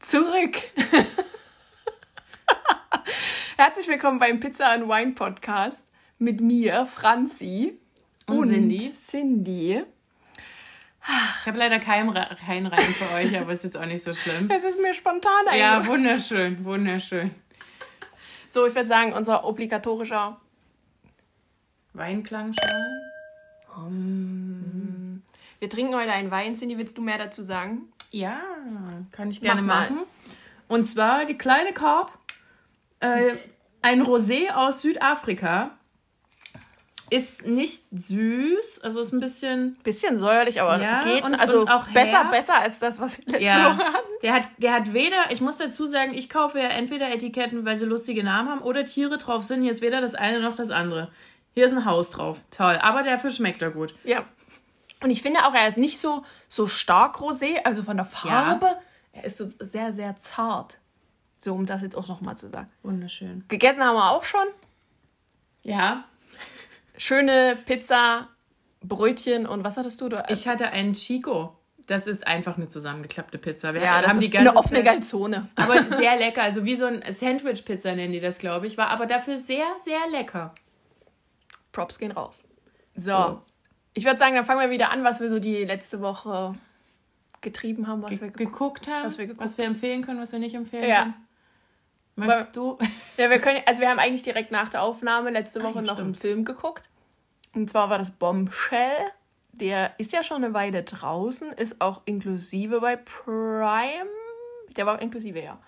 zurück. Herzlich willkommen beim Pizza and Wine Podcast mit mir, Franzi Und Cindy. Cindy. Ich habe leider keinen, keinen Reim für euch, aber ist jetzt auch nicht so schlimm. Es ist mir spontan Ja, eingefallen. wunderschön, wunderschön. So, ich würde sagen, unser obligatorischer Weinklangschalen? Wir trinken heute einen Wein. Cindy, willst du mehr dazu sagen? Ja, kann ich gerne Mach mal. machen. Und zwar die kleine Korb, äh, ein Rosé aus Südafrika. Ist nicht süß, also ist ein bisschen Bisschen säuerlich, aber Ja, geht. und- also und auch besser, herb. besser als das, was wir letzte Ja, Woche hatten. der hat, der hat weder, ich muss dazu sagen, ich kaufe ja entweder Etiketten, weil sie lustige Namen haben oder Tiere drauf sind. Hier ist weder das eine noch das andere. Hier ist ein Haus drauf. Toll. Aber dafür schmeckt er gut. Ja. Und ich finde auch, er ist nicht so, so stark rosé, also von der Farbe. Er ist so sehr, sehr zart. So, um das jetzt auch nochmal zu sagen. Wunderschön. Gegessen haben wir auch schon. Ja, Schöne Pizza, Brötchen und was hattest du? du ich hatte einen Chico. Das ist einfach eine zusammengeklappte Pizza. Wir ja, das haben ist die ganze eine offene Galzone. Aber sehr lecker. Also wie so ein Sandwich-Pizza nennen die das, glaube ich. War aber dafür sehr, sehr lecker. Props gehen raus. So. So. Ich würde sagen, dann fangen wir wieder an, was wir so die letzte Woche getrieben haben, was wir Ge geguckt geguckt haben, was wir geguckt was wir empfehlen können, was wir nicht empfehlen Ja. können. Möchtest du? Ja, wir können, also wir haben eigentlich direkt nach der Aufnahme letzte Ah, Woche ja, noch einen stimmt. Film geguckt. Und zwar war das Bombshell. Der ist ja schon eine Weile draußen, ist auch inklusive bei Prime. Der war inklusive, ja.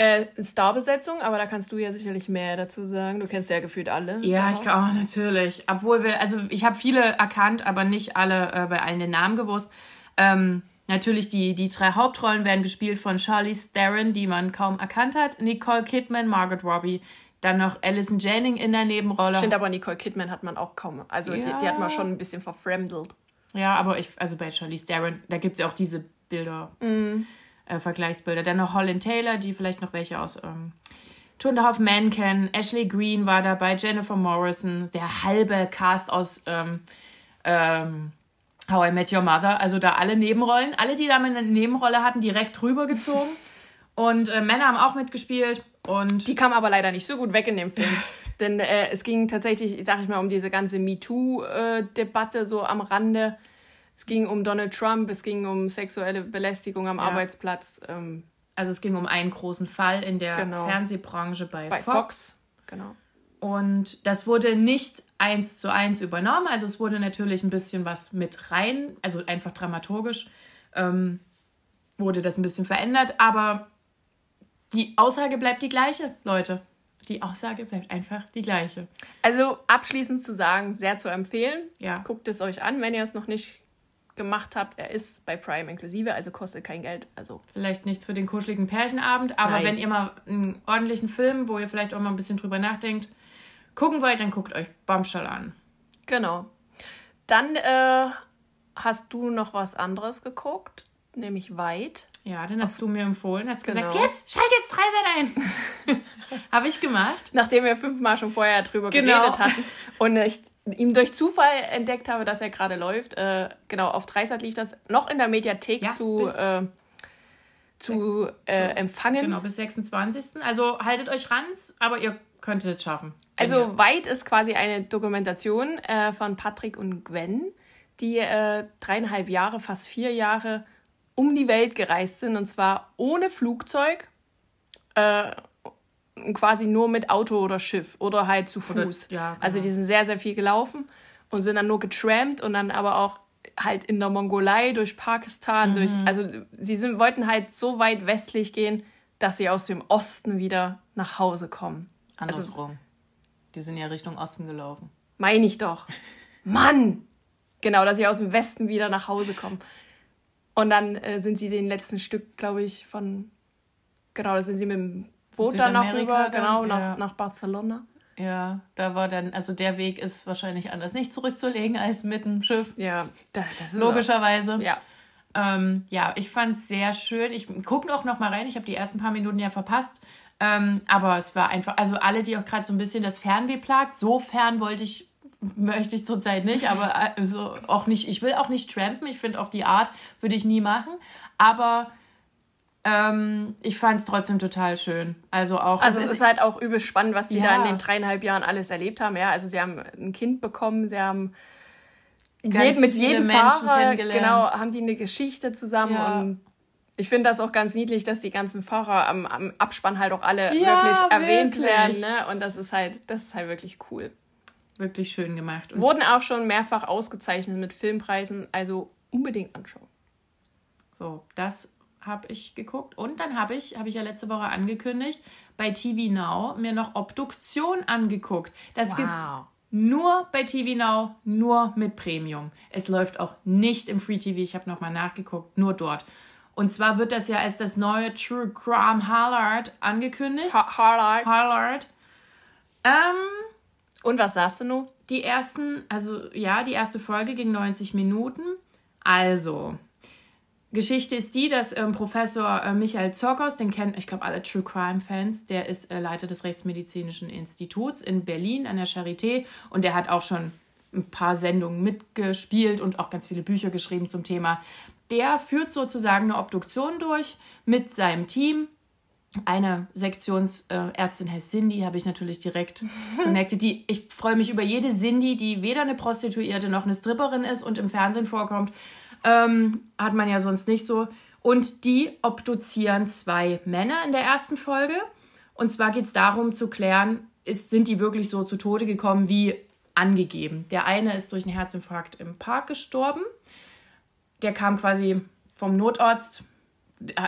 Äh, Starbesetzung, aber da kannst du ja sicherlich mehr dazu sagen. Du kennst ja gefühlt alle. Ja, ich kann auch natürlich. Obwohl wir, also ich habe viele erkannt, aber nicht alle äh, bei allen den Namen gewusst. Ähm, natürlich die, die drei Hauptrollen werden gespielt von Charlize Theron, die man kaum erkannt hat, Nicole Kidman, Margaret Robbie, dann noch Alison Janning in der Nebenrolle. Ich finde aber Nicole Kidman hat man auch kaum. Also die, die hat man Ja. schon ein bisschen verfremdelt. Ja, aber ich, also bei Charlize Theron, da gibt es ja auch diese Bilder, äh, Vergleichsbilder. Dann noch Holland Taylor, die vielleicht noch welche aus ähm, a Half Men kennen. Ashley Green war dabei, Jennifer Morrison, der halbe Cast aus ähm, ähm, How I Met Your Mother. Also da alle Nebenrollen. Alle, die da eine Nebenrolle hatten, direkt rübergezogen. Und äh, Männer haben auch mitgespielt. Und Die kam aber leider nicht so gut weg in dem Film. Denn äh, es ging tatsächlich, sag ich mal, um diese ganze MeToo-Debatte so am Rande. Es ging um Donald Trump, es ging um sexuelle Belästigung am Arbeitsplatz ähm, also es ging um einen großen Fall in der Genau. Fernsehbranche bei, bei Fox. Fox. Genau. Und das wurde nicht eins zu eins übernommen. Also es wurde natürlich ein bisschen was mit rein, also einfach dramaturgisch ähm, wurde das ein bisschen verändert. Aber die Aussage bleibt die gleiche, Leute. Die Aussage bleibt einfach die gleiche. Also abschließend zu sagen, sehr zu empfehlen. Ja. Guckt es euch an, wenn ihr es noch nicht gemacht habt. Er ist bei Prime inklusive, also kostet kein Geld. Also Vielleicht nichts für den kuscheligen Pärchenabend, aber Nein. wenn ihr mal einen ordentlichen Film, wo ihr vielleicht auch mal ein bisschen drüber nachdenkt, gucken wollt, dann guckt euch Bombshell an. genau. Dann äh, hast du noch was anderes geguckt, nämlich Weit. Ja, den hast du mir empfohlen. Hast Genau. gesagt, jetzt, schalt jetzt Dreisat ein. Habe ich gemacht. nachdem wir fünfmal schon vorher drüber Genau. geredet hatten und ich ihm durch Zufall entdeckt habe, dass er gerade läuft. Äh, genau, auf Dreisat lief das noch in der Mediathek Ja, zu, äh, zu äh, empfangen. Genau, bis 26. Also haltet euch ran, aber ihr könntet es schaffen. Also ihr- Weit ist quasi eine Dokumentation äh, von Patrick und Gwen, die äh, dreieinhalb Jahre, fast vier Jahre um die Welt gereist sind und zwar ohne Flugzeug, äh, quasi nur mit Auto oder Schiff oder halt zu Oder- Fuß. ja, genau. Also die sind sehr, sehr viel gelaufen und sind dann nur getrampt und dann aber auch halt in der Mongolei, durch Pakistan, durch, Mhm. also sie sind, wollten halt so weit westlich gehen, dass sie aus dem Osten wieder nach Hause kommen. Also andersrum. die sind ja Richtung Osten gelaufen. meine ich doch. Mann! Genau, dass sie aus dem Westen wieder nach Hause kommen. Und dann äh, sind sie den letzten Stück, glaube ich, von Genau, da sind sie mit dem Boot dann noch rüber, genau, nach, ja. nach Barcelona. Ja, da war dann, also der Weg ist wahrscheinlich anders nicht zurückzulegen als mit dem Schiff. Ja, das, das ist logischerweise. Auch. Ja. Ähm, ja, ich fand es sehr schön. Ich gucke auch noch mal rein. Ich habe die ersten paar Minuten ja verpasst. Ähm, aber es war einfach, also alle, die auch gerade so ein bisschen das Fernweh plagt, so fern wollte ich, möchte ich zurzeit nicht, aber also auch nicht, ich will auch nicht trampen. Ich finde auch die Art würde ich nie machen. Aber ähm, ich fand es trotzdem total schön. Also auch. Also es ist halt auch übel spannend, was sie ja. da in den dreieinhalb Jahren alles erlebt haben. Ja, also sie haben ein Kind bekommen, sie haben Ganz mit jedem Menschen Fahrer, genau, haben die eine Geschichte zusammen ja. und ich finde das auch ganz niedlich, dass die ganzen Fahrer am, am Abspann halt auch alle ja, wirklich erwähnt wirklich. werden, ne? Und das ist halt, das ist halt wirklich cool. Wirklich schön gemacht. Und Wurden auch schon mehrfach ausgezeichnet mit Filmpreisen, also unbedingt anschauen. So, das habe ich geguckt. Und dann habe ich, habe ich ja letzte Woche angekündigt, bei TV Now mir noch Obduktion angeguckt. Das wow. gibt's nur bei TV Now, nur mit Premium. Es läuft auch nicht im Free TV. Ich habe nochmal nachgeguckt, nur dort. Und zwar wird das ja als das neue True Crime Hallard angekündigt. Ha Hallard. Hallard. Ähm, Und was sagst du nun? Die ersten, also ja, die erste Folge ging 90 Minuten. Also, Geschichte ist die, dass ähm, Professor äh, Michael Zorkos, den kennen, ich glaube, alle True Crime-Fans, der ist äh, Leiter des Rechtsmedizinischen Instituts in Berlin an der Charité und der hat auch schon ein paar Sendungen mitgespielt und auch ganz viele Bücher geschrieben zum Thema. Der führt sozusagen eine Obduktion durch mit seinem Team. Eine Sektionsärztin heißt Cindy, habe ich natürlich direkt connected. Die, ich freue mich über jede Cindy, die weder eine Prostituierte noch eine Stripperin ist und im Fernsehen vorkommt. Ähm, hat man ja sonst nicht so. Und die obduzieren zwei Männer in der ersten Folge. Und zwar geht es darum zu klären, ist, sind die wirklich so zu Tode gekommen wie angegeben. Der eine ist durch einen Herzinfarkt im Park gestorben. Der kam quasi vom Notarzt.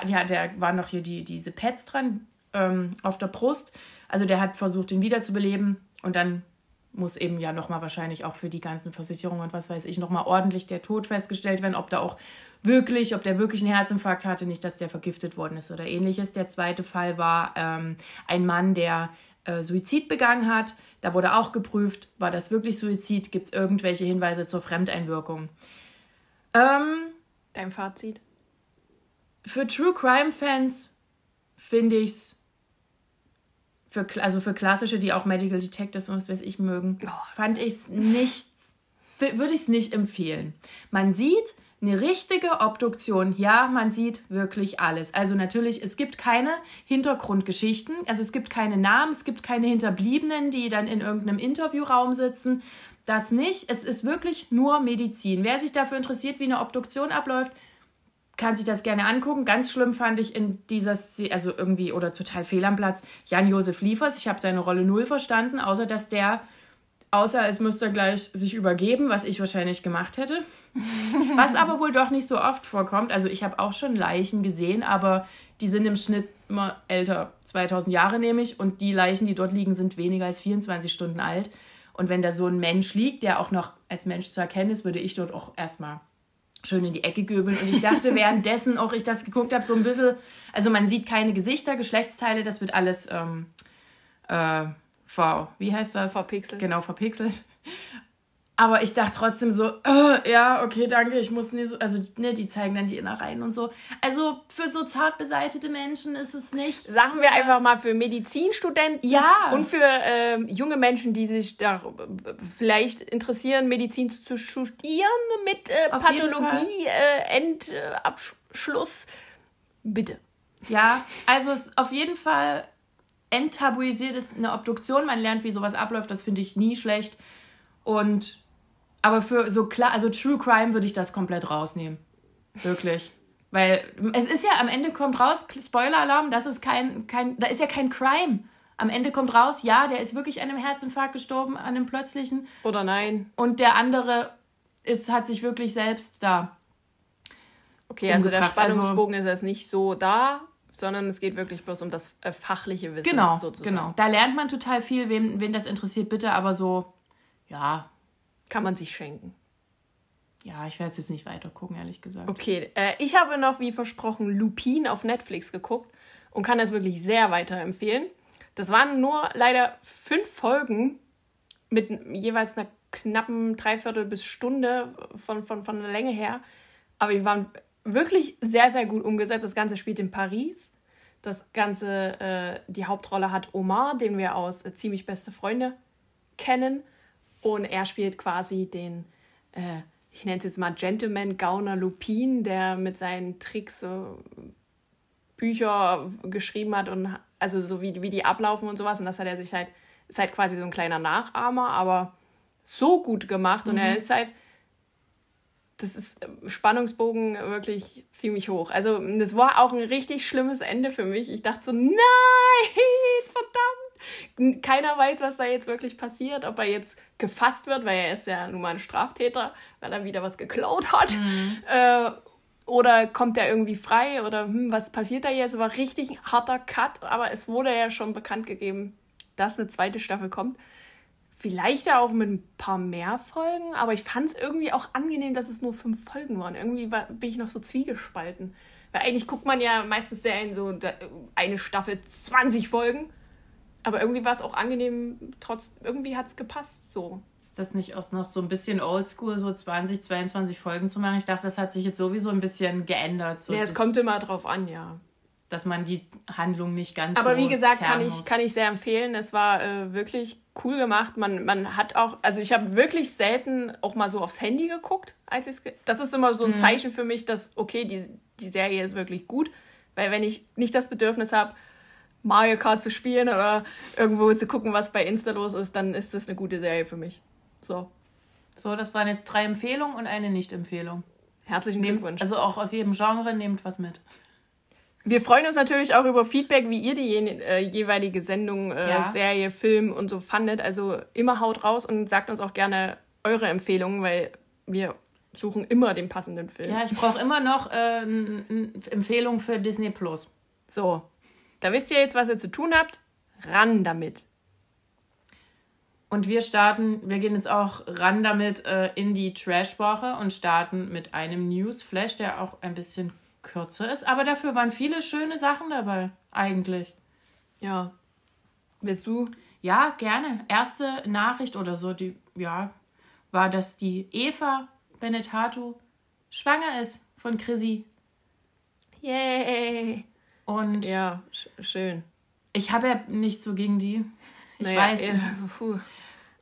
Ja, der war noch hier die, diese Pads dran ähm, auf der Brust. Also der hat versucht, ihn wiederzubeleben. Und dann muss eben ja nochmal wahrscheinlich auch für die ganzen Versicherungen und was weiß ich nochmal ordentlich der Tod festgestellt werden, ob da auch wirklich, ob der wirklich einen Herzinfarkt hatte, nicht, dass der vergiftet worden ist oder ähnliches. Der zweite Fall war ähm, ein Mann, der äh, Suizid begangen hat. Da wurde auch geprüft, war das wirklich Suizid? Gibt es irgendwelche Hinweise zur Fremdeinwirkung? Ähm, Dein Fazit? Für True Crime Fans finde ich es für, also für klassische, die auch Medical Detectives und was weiß ich mögen, oh. fand ich es nicht, würde ich es nicht empfehlen. Man sieht eine richtige Obduktion, ja, man sieht wirklich alles. Also natürlich, es gibt keine Hintergrundgeschichten, also es gibt keine Namen, es gibt keine Hinterbliebenen, die dann in irgendeinem Interviewraum sitzen. Das nicht. Es ist wirklich nur Medizin. Wer sich dafür interessiert, wie eine Obduktion abläuft, kann sich das gerne angucken. Ganz schlimm fand ich in dieser Szene, also irgendwie, oder total fehl am Platz, Jan-Josef Liefers. Ich habe seine Rolle null verstanden, außer dass der, außer es müsste gleich sich übergeben, was ich wahrscheinlich gemacht hätte. was aber wohl doch nicht so oft vorkommt. Also ich habe auch schon Leichen gesehen, aber die sind im Schnitt immer älter, 2000 Jahre nehme ich. Und die Leichen, die dort liegen, sind weniger als 24 Stunden alt. Und wenn da so ein Mensch liegt, der auch noch als Mensch zu erkennen ist, würde ich dort auch erstmal schön in die Ecke göbeln. Und ich dachte währenddessen auch, ich das geguckt habe, so ein bisschen, also man sieht keine Gesichter, Geschlechtsteile, das wird alles ähm, äh, V, wie heißt das? Verpixelt. Genau, verpixelt. Aber ich dachte trotzdem so, äh, ja, okay, danke, ich muss nicht so, also ne, die zeigen dann die Innereien und so. Also für so zart beseitete Menschen ist es nicht. Sagen wir einfach mal für Medizinstudenten ja. und für äh, junge Menschen, die sich da vielleicht interessieren, Medizin zu studieren mit äh, Pathologie, äh, Endabschluss. Bitte. Ja, also es auf jeden Fall enttabuisiert ist eine Obduktion. Man lernt, wie sowas abläuft. Das finde ich nie schlecht. Und aber für so klar, also True Crime würde ich das komplett rausnehmen. Wirklich. Weil es ist ja, am Ende kommt raus, Spoiler-Alarm, das ist kein, kein, da ist ja kein Crime. Am Ende kommt raus, ja, der ist wirklich an einem Herzinfarkt gestorben, an einem plötzlichen. Oder nein. Und der andere ist, hat sich wirklich selbst da. Okay, also der Spannungsbogen also, ist jetzt nicht so da, sondern es geht wirklich bloß um das äh, fachliche Wissen. Genau, sozusagen. genau. Da lernt man total viel, wen, wen das interessiert, bitte, aber so, ja, kann man sich schenken. Ja, ich werde es jetzt nicht weiter gucken, ehrlich gesagt. Okay, äh, ich habe noch, wie versprochen, Lupin auf Netflix geguckt. und kann das wirklich sehr weiterempfehlen. Das waren nur leider fünf Folgen mit jeweils einer knappen Dreiviertel bis Stunde von, von, von der Länge her. Aber die waren wirklich sehr, sehr gut umgesetzt. Das Ganze spielt in Paris. Das Ganze, äh, die Hauptrolle hat Omar, den wir aus äh, Ziemlich Beste Freunde kennen. Und er spielt quasi den, äh, ich nenne es jetzt mal Gentleman Gauner Lupin, der mit seinen Tricks so Bücher geschrieben hat und also so wie, wie die ablaufen und sowas. Und das hat er sich halt, ist halt quasi so ein kleiner Nachahmer, aber so gut gemacht. Und mhm. er ist halt, das ist Spannungsbogen wirklich ziemlich hoch. Also das war auch ein richtig schlimmes Ende für mich. Ich dachte so, nein, verdammt. Keiner weiß, was da jetzt wirklich passiert, ob er jetzt gefasst wird, weil er ist ja nun mal ein Straftäter, weil er wieder was geklaut hat. Mhm. Äh, oder kommt er irgendwie frei oder hm, was passiert da jetzt? War richtig ein harter Cut, aber es wurde ja schon bekannt gegeben, dass eine zweite Staffel kommt. Vielleicht ja auch mit ein paar mehr Folgen, aber ich fand es irgendwie auch angenehm, dass es nur fünf Folgen waren. Irgendwie war, bin ich noch so zwiegespalten. Weil eigentlich guckt man ja meistens sehr in so eine Staffel 20 Folgen. Aber irgendwie war es auch angenehm, trotz, irgendwie hat es gepasst so. Ist das nicht auch noch so ein bisschen oldschool, so 20, 22 Folgen zu machen? Ich dachte, das hat sich jetzt sowieso ein bisschen geändert. So ja, es kommt immer drauf an, ja dass man die Handlung nicht ganz Aber so wie gesagt, kann ich, kann ich sehr empfehlen. Es war äh, wirklich cool gemacht. Man, man hat auch, also ich habe wirklich selten auch mal so aufs Handy geguckt, als ich Das ist immer so ein mhm. Zeichen für mich, dass, okay, die, die Serie ist wirklich gut. Weil wenn ich nicht das Bedürfnis habe, Mario Kart zu spielen oder irgendwo zu gucken, was bei Insta los ist, dann ist das eine gute Serie für mich. So. So, das waren jetzt drei Empfehlungen und eine Nicht-Empfehlung. Herzlichen Glückwunsch. Also auch aus jedem Genre nehmt was mit. Wir freuen uns natürlich auch über Feedback, wie ihr die äh, jeweilige Sendung, äh, ja. Serie, Film und so fandet. Also immer haut raus und sagt uns auch gerne eure Empfehlungen, weil wir suchen immer den passenden Film. Ja, ich brauche immer noch äh, eine Empfehlung für Disney Plus. So, da wisst ihr jetzt, was ihr zu tun habt. Ran damit. Und wir starten, wir gehen jetzt auch ran damit äh, in die Trash-Woche und starten mit einem Newsflash, der auch ein bisschen kürzer ist, aber dafür waren viele schöne Sachen dabei, eigentlich. Ja. Willst du? Ja, gerne. Erste Nachricht oder so, die, ja, war, dass die Eva Benetatu schwanger ist von Chrissy. Yay! Und. Ja, sch schön. Ich habe ja nicht so gegen die. Ich naja, weiß. Ja,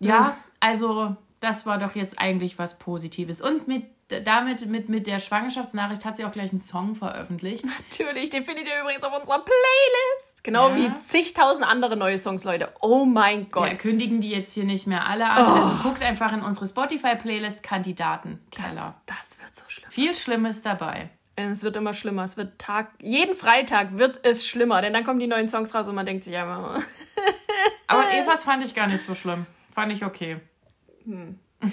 ja, also, das war doch jetzt eigentlich was Positives. Und mit damit, mit, mit der Schwangerschaftsnachricht hat sie auch gleich einen Song veröffentlicht. Natürlich, den findet ihr übrigens auf unserer Playlist. Genau ja. wie zigtausend andere neue Songs, Leute. Oh mein Gott. Ja, kündigen die jetzt hier nicht mehr alle an. Oh. Also guckt einfach in unsere Spotify-Playlist Kandidaten. Das, das wird so schlimm. Viel Schlimmes dabei. Es wird immer schlimmer. Es wird Tag, jeden Freitag wird es schlimmer, denn dann kommen die neuen Songs raus und man denkt sich einfach. Aber Evas fand ich gar nicht so schlimm. Fand ich okay. Hm.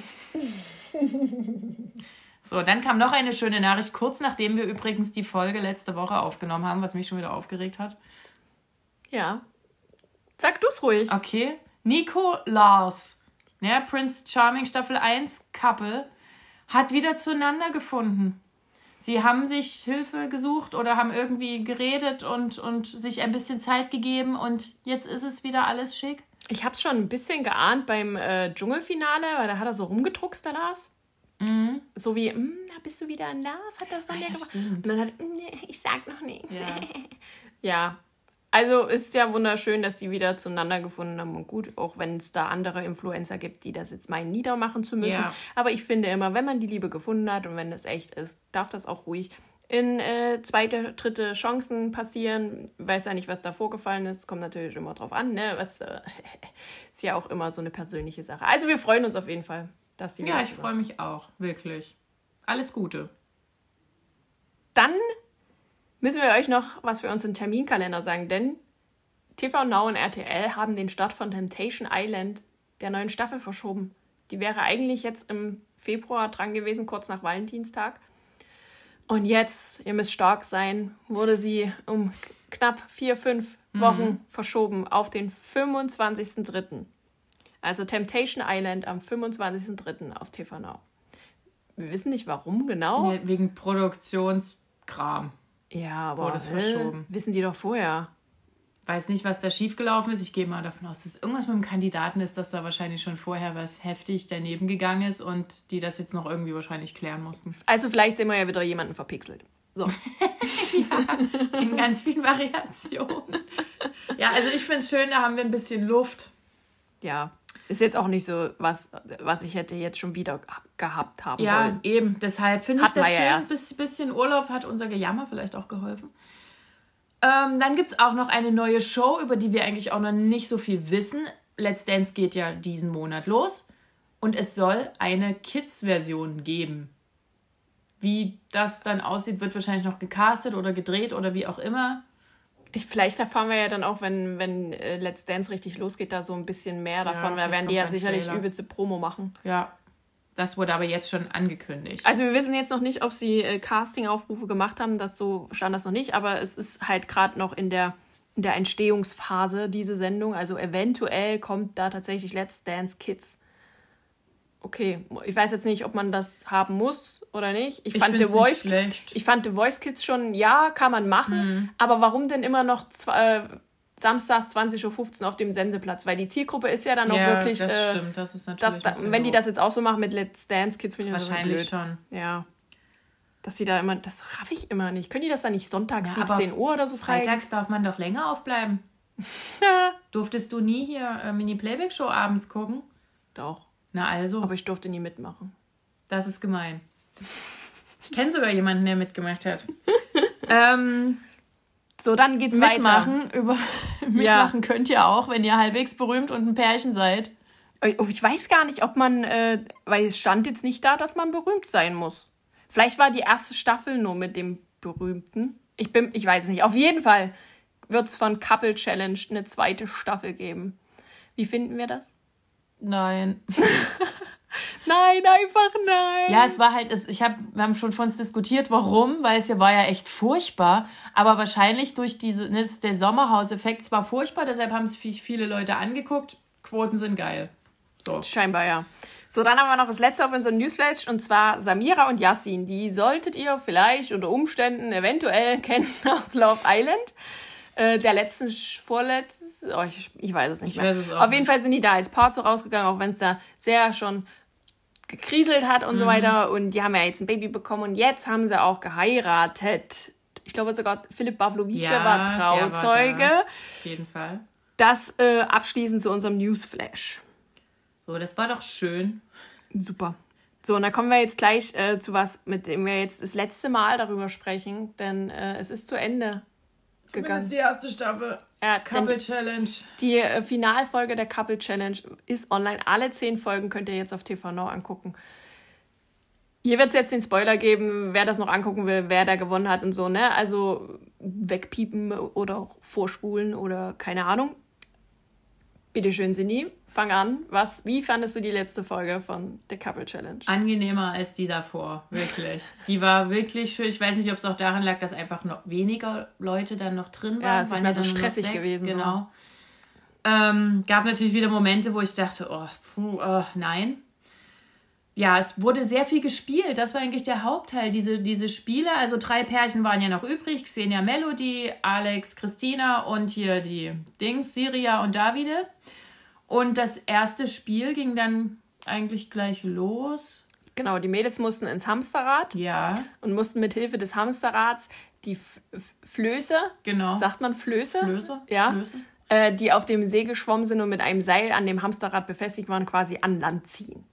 So, dann kam noch eine schöne Nachricht, kurz nachdem wir übrigens die Folge letzte Woche aufgenommen haben, was mich schon wieder aufgeregt hat. Ja. Sag du's ruhig. Okay. Nico Lars, ja, Prince Charming Staffel 1 Couple, hat wieder zueinander gefunden. Sie haben sich Hilfe gesucht oder haben irgendwie geredet und, und sich ein bisschen Zeit gegeben und jetzt ist es wieder alles schick. Ich hab's schon ein bisschen geahnt beim äh, Dschungelfinale, weil da hat er so rumgedruckst, der Lars. Mhm. So wie, da bist du wieder in Love, hat das dann ah, ja, gemacht. Stimmt. Und dann hat, nee, ich sag noch nicht. Ja. ja. Also ist ja wunderschön, dass die wieder zueinander gefunden haben. Und gut, auch wenn es da andere Influencer gibt, die das jetzt meinen, niedermachen zu müssen. Ja. Aber ich finde immer, wenn man die Liebe gefunden hat und wenn es echt ist, darf das auch ruhig in äh, zweite, dritte Chancen passieren. Weiß ja nicht, was da vorgefallen ist. Kommt natürlich immer drauf an. Ne? Was, äh, ist ja auch immer so eine persönliche Sache. Also wir freuen uns auf jeden Fall dass die Ja, ich freue mich auch, wirklich. Alles Gute. Dann müssen wir euch noch was für unseren Terminkalender sagen, denn TV Now und RTL haben den Start von Temptation Island der neuen Staffel verschoben. Die wäre eigentlich jetzt im Februar dran gewesen, kurz nach Valentinstag. Und jetzt, ihr müsst stark sein, wurde sie um knapp vier, fünf Wochen mhm. verschoben auf den 25.03. Also Temptation Island am 25.03. auf TV Now. Wir wissen nicht warum genau. Ja, wegen Produktionskram. Ja, aber wurde es verschoben. Wissen die doch vorher. Weiß nicht, was da schiefgelaufen ist. Ich gehe mal davon aus, dass irgendwas mit dem Kandidaten ist, dass da wahrscheinlich schon vorher was heftig daneben gegangen ist und die das jetzt noch irgendwie wahrscheinlich klären mussten. Also vielleicht sehen wir ja wieder jemanden verpixelt. So. ja, in ganz vielen Variationen. Ja, also ich finde es schön, da haben wir ein bisschen Luft. Ja, ist jetzt auch nicht so was, was ich hätte jetzt schon wieder gehabt haben ja, wollen. Ja, eben. Deshalb finde ich das schön. Ja ein bisschen Urlaub hat unser Gejammer vielleicht auch geholfen. Ähm, dann gibt es auch noch eine neue Show, über die wir eigentlich auch noch nicht so viel wissen. Let's Dance geht ja diesen Monat los. Und es soll eine Kids-Version geben. Wie das dann aussieht, wird wahrscheinlich noch gecastet oder gedreht oder wie auch immer. Ich, vielleicht erfahren wir ja dann auch, wenn, wenn äh, Let's Dance richtig losgeht, da so ein bisschen mehr davon. Ja, da werden die ja sicherlich Trailer. übelste Promo machen. Ja. Das wurde aber jetzt schon angekündigt. Also wir wissen jetzt noch nicht, ob sie äh, Casting-Aufrufe gemacht haben. Das so stand das noch nicht, aber es ist halt gerade noch in der, in der Entstehungsphase, diese Sendung. Also eventuell kommt da tatsächlich Let's Dance Kids okay, ich weiß jetzt nicht, ob man das haben muss oder nicht. Ich, ich fand The Voice, ich fand The Voice Kids schon, ja, kann man machen, mhm. aber warum denn immer noch zwei, äh, samstags 20.15 Uhr auf dem Sendeplatz? Weil die Zielgruppe ist ja dann noch ja, wirklich. Das äh, stimmt, das ist natürlich. Da, da, wenn die das jetzt auch so machen mit Let's Dance Kids, finde ich das Wahrscheinlich so schon. Ja. Dass sie da immer, das raff ich immer nicht. Können die das dann nicht sonntags ja, 17 Uhr oder so frei? Freitags darf man doch länger aufbleiben. Durftest du nie hier äh, Mini-Playback-Show abends gucken? Doch. Na also. Aber ich durfte nie mitmachen. Das ist gemein. Ich kenne sogar jemanden, der mitgemacht hat. ähm, so, dann geht's mitmachen. weiter. Über, mitmachen ja. könnt ihr auch, wenn ihr halbwegs berühmt und ein Pärchen seid. Oh, ich weiß gar nicht, ob man, äh, weil es stand jetzt nicht da, dass man berühmt sein muss. Vielleicht war die erste Staffel nur mit dem Berühmten. Ich bin, ich weiß es nicht. Auf jeden Fall wird es von Couple Challenge eine zweite Staffel geben. Wie finden wir das? Nein. nein, einfach nein. Ja, es war halt, ich hab, wir haben schon von uns diskutiert, warum, weil es ja war ja echt furchtbar. Aber wahrscheinlich durch diese, ne, der Sommerhauseffekt zwar furchtbar, deshalb haben es viele Leute angeguckt. Quoten sind geil. So. Scheinbar, ja. So, dann haben wir noch das letzte auf unserem Newsflash und zwar Samira und Yassin. Die solltet ihr vielleicht unter Umständen eventuell kennen aus Love Island. Äh, der letzten, vorletzten, oh, ich, ich weiß es nicht ich mehr. Es Auf jeden Fall sind die da als Paar so rausgegangen, auch wenn es da sehr schon gekriselt hat und mhm. so weiter. Und die haben ja jetzt ein Baby bekommen und jetzt haben sie auch geheiratet. Ich glaube sogar Philipp Pavlovice ja, war Trauzeuge. War Auf jeden Fall. Das äh, abschließend zu unserem Newsflash. So, das war doch schön. Super. So, und da kommen wir jetzt gleich äh, zu was, mit dem wir jetzt das letzte Mal darüber sprechen, denn äh, es ist zu Ende gegangen. die erste Staffel. Ja, Couple Challenge. Die äh, Finalfolge der Couple Challenge ist online. Alle zehn Folgen könnt ihr jetzt auf TV Now angucken. Hier wird es jetzt den Spoiler geben, wer das noch angucken will, wer da gewonnen hat und so, ne? Also wegpiepen oder vorspulen oder keine Ahnung. Bitte schön, Sini fang an. Was, wie fandest du die letzte Folge von The Couple Challenge? Angenehmer als die davor, wirklich. die war wirklich schön. Ich weiß nicht, ob es auch daran lag, dass einfach noch weniger Leute dann noch drin waren. Ja, es ist nicht mehr so stressig gewesen. Genau. So. Ähm, gab natürlich wieder Momente, wo ich dachte, oh, puh, oh, nein. Ja, es wurde sehr viel gespielt. Das war eigentlich der Hauptteil, diese, diese Spiele. Also drei Pärchen waren ja noch übrig. Xenia Melody, Alex, Christina und hier die Dings, Siria und Davide. Und das erste Spiel ging dann eigentlich gleich los. Genau, die Mädels mussten ins Hamsterrad. Ja. Und mussten mit Hilfe des Hamsterrads die F Flöße. Genau. Sagt man Flöße? Flöße. Ja. Flöße. Äh, die auf dem See geschwommen sind und mit einem Seil an dem Hamsterrad befestigt waren, quasi an Land ziehen.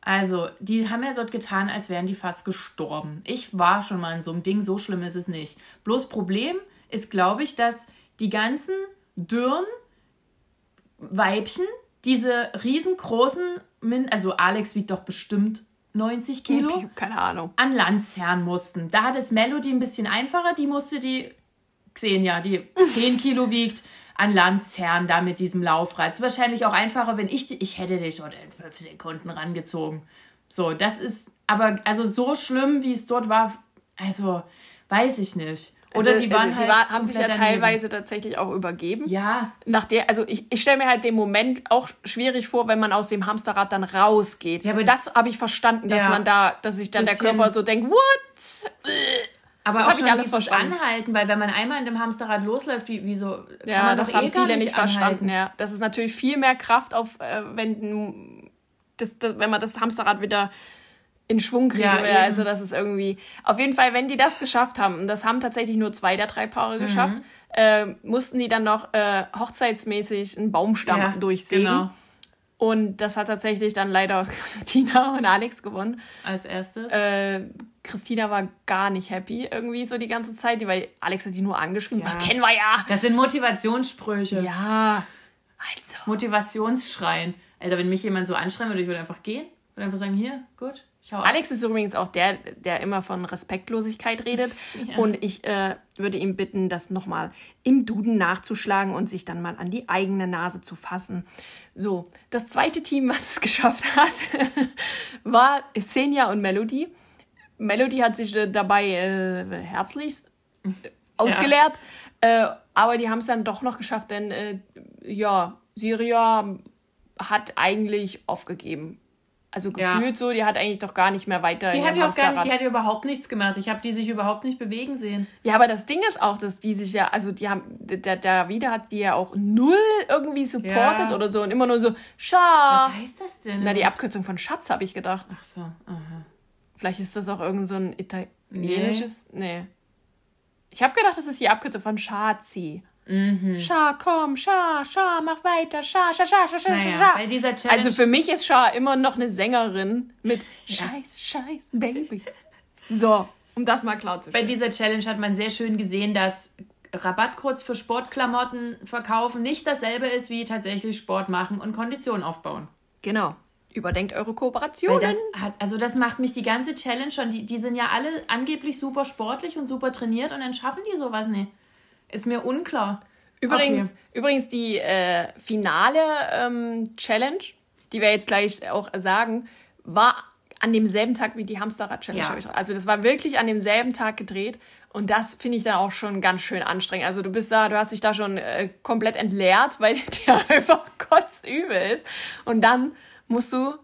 Also, die haben ja dort getan, als wären die fast gestorben. Ich war schon mal in so einem Ding, so schlimm ist es nicht. Bloß Problem ist, glaube ich, dass die ganzen Dürren Weibchen diese riesengroßen, also Alex wiegt doch bestimmt 90 Kilo. Okay, keine Ahnung. An Land zerren mussten. Da hat es Melody ein bisschen einfacher. Die musste die, Xenia, die 10 Kilo wiegt, an Land zerren, da mit diesem Laufrad. ist wahrscheinlich auch einfacher, wenn ich, ich hätte dich dort in 5 Sekunden rangezogen. So, das ist, aber also so schlimm, wie es dort war, also weiß ich nicht. Oder also, die waren die halt war, haben sich ja teilweise tatsächlich auch übergeben. Ja. Nach der, also ich, ich stelle mir halt den Moment auch schwierig vor, wenn man aus dem Hamsterrad dann rausgeht. Ja, aber das habe ich verstanden, dass ja. man da, dass sich dann der Körper so denkt, what? Aber das auch schon dieses Anhalten, weil wenn man einmal in dem Hamsterrad losläuft, wie, wie so, kann Ja, man das haben eh gar viele nicht anhalten. verstanden. Ja. Das ist natürlich viel mehr Kraft auf, äh, wenn, das, das, wenn man das Hamsterrad wieder in Schwung kriegen Ja, eben. Also das ist irgendwie. Auf jeden Fall, wenn die das geschafft haben, und das haben tatsächlich nur zwei der drei Mhm. Paare geschafft, äh, mussten die dann noch äh, hochzeitsmäßig einen Baumstamm Ja, durchsägen. genau. Und das hat tatsächlich dann leider Christina und Alex gewonnen. Als erstes. Äh, Christina war gar nicht happy irgendwie so die ganze Zeit, weil Alex hat die nur angeschrieben. Ja. "Ach, kennen wir ja. das sind Motivationssprüche. Ja. Also. Motivationsschreien. Alter, wenn mich jemand so anschreien würde, ich würde einfach gehen. Würde einfach sagen, hier, gut. Alex ist übrigens auch der, der immer von Respektlosigkeit redet. Ja. Und ich äh, würde ihm bitten, das nochmal im Duden nachzuschlagen und sich dann mal an die eigene Nase zu fassen. So, das zweite Team, was es geschafft hat, war Senja und Melody. Melody hat sich äh, dabei äh, herzlichst äh, ausgeleert. Äh, aber die haben es dann doch noch geschafft, denn äh, ja, Syria hat eigentlich aufgegeben. Also Ja. gefühlt so, die hat eigentlich doch gar nicht mehr weiter Die hat, ja auch gar nicht, die hat ja überhaupt nichts gemacht. Ich habe die sich überhaupt nicht bewegen sehen. Ja, aber das Ding ist auch, dass die sich ja, also die haben, der, der Wieder hat die ja auch null irgendwie supported Ja. oder so und immer nur so, Schatz. Was heißt das denn? Na, die Abkürzung von Schatz habe ich gedacht. Ach so, aha. Vielleicht ist das auch irgend so ein italienisches, nee. Ich habe gedacht, das ist die Abkürzung von Schatzi. Mhm. Scha, komm, Scha, Scha, mach weiter, Scha, Scha, Scha, Scha, Scha, Naja, Scha. bei dieser Challenge. Also für mich ist Scha immer noch eine Sängerin mit Scheiß, Scheiß, Baby. So, um das mal klar zu Bei stellen. dieser Challenge hat man sehr schön gesehen, dass Rabattcodes für Sportklamotten verkaufen nicht dasselbe ist wie tatsächlich Sport machen und Kondition aufbauen. Genau. Überdenkt eure Weil Kooperationen. das hat, also das macht mich die ganze Challenge schon. Die, die sind ja alle angeblich super sportlich und super trainiert und dann schaffen die sowas nicht. Ist mir unklar. Übrigens, Okay. übrigens die äh, finale ähm, Challenge, die wir jetzt gleich auch sagen, war an demselben Tag wie die Hamsterrad-Challenge. Ja. Also das war wirklich an demselben Tag gedreht. Und das finde ich dann auch schon ganz schön anstrengend. Also du bist da, du hast dich da schon äh, komplett entleert, weil dir einfach kotzübel ist. Und dann musst du,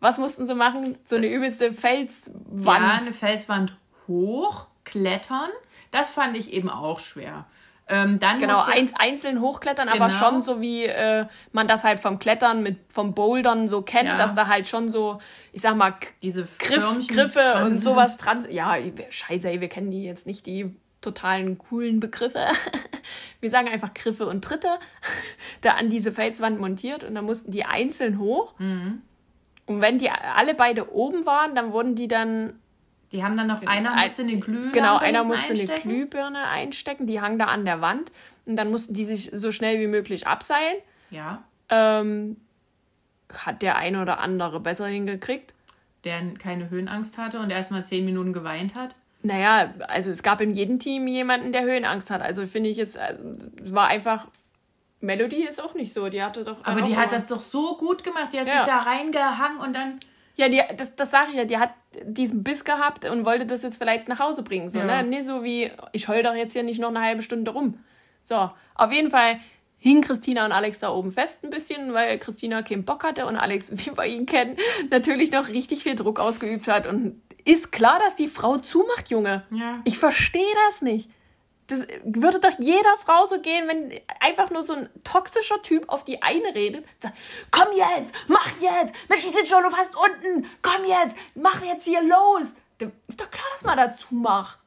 was mussten sie machen? So eine übelste Felswand. Ja, eine Felswand hoch, klettern. Das fand ich eben auch schwer. Ähm, dann Genau, musste- eins, einzeln hochklettern, aber Genau. schon so wie äh, man das halt vom Klettern mit vom Bouldern so kennt, Ja. dass da halt schon so, ich sag mal, diese Griff, Griffe dran und sowas dran. sind. Ja, scheiße, ey, wir kennen die jetzt nicht, die totalen coolen Begriffe. Wir sagen einfach Griffe und Tritte, da an diese Felswand montiert und dann mussten die einzeln hoch. Mhm. Und wenn die alle beide oben waren, dann wurden die dann Die haben dann noch, einer ein- musste eine Glühlampe Genau, einer musste eine einstecken. Glühbirne einstecken, die hang da an der Wand. Und dann mussten die sich so schnell wie möglich abseilen. Ja, Ähm, hat der eine oder andere besser hingekriegt. der keine Höhenangst hatte und erst mal zehn Minuten geweint hat. Naja, also es gab in jedem Team jemanden, der Höhenangst hat. Also finde ich es, also, war einfach. Melody ist auch nicht so. Die hatte doch. Aber die hat das doch so gut gemacht. Die hat Ja. sich da reingehangen und dann. Ja, die, das, das sage ich ja. Die hat diesen Biss gehabt und wollte das jetzt vielleicht nach Hause bringen. So, Ja. ne? Nicht so wie, ich heul doch jetzt hier nicht noch eine halbe Stunde rum. So, auf jeden Fall hingen Christina und Alex da oben fest ein bisschen, weil Christina keinen Bock hatte und Alex, wie wir ihn kennen, natürlich noch richtig viel Druck ausgeübt hat. Und ist klar, dass die Frau zumacht, Junge. Ja. Ich verstehe das nicht. Das würde doch jeder Frau so gehen, wenn einfach nur so ein toxischer Typ auf die eine redet. Sagt, komm jetzt, mach jetzt, Mensch, die sind schon fast unten, komm jetzt, mach jetzt hier los. Ist doch klar, dass man dazu macht.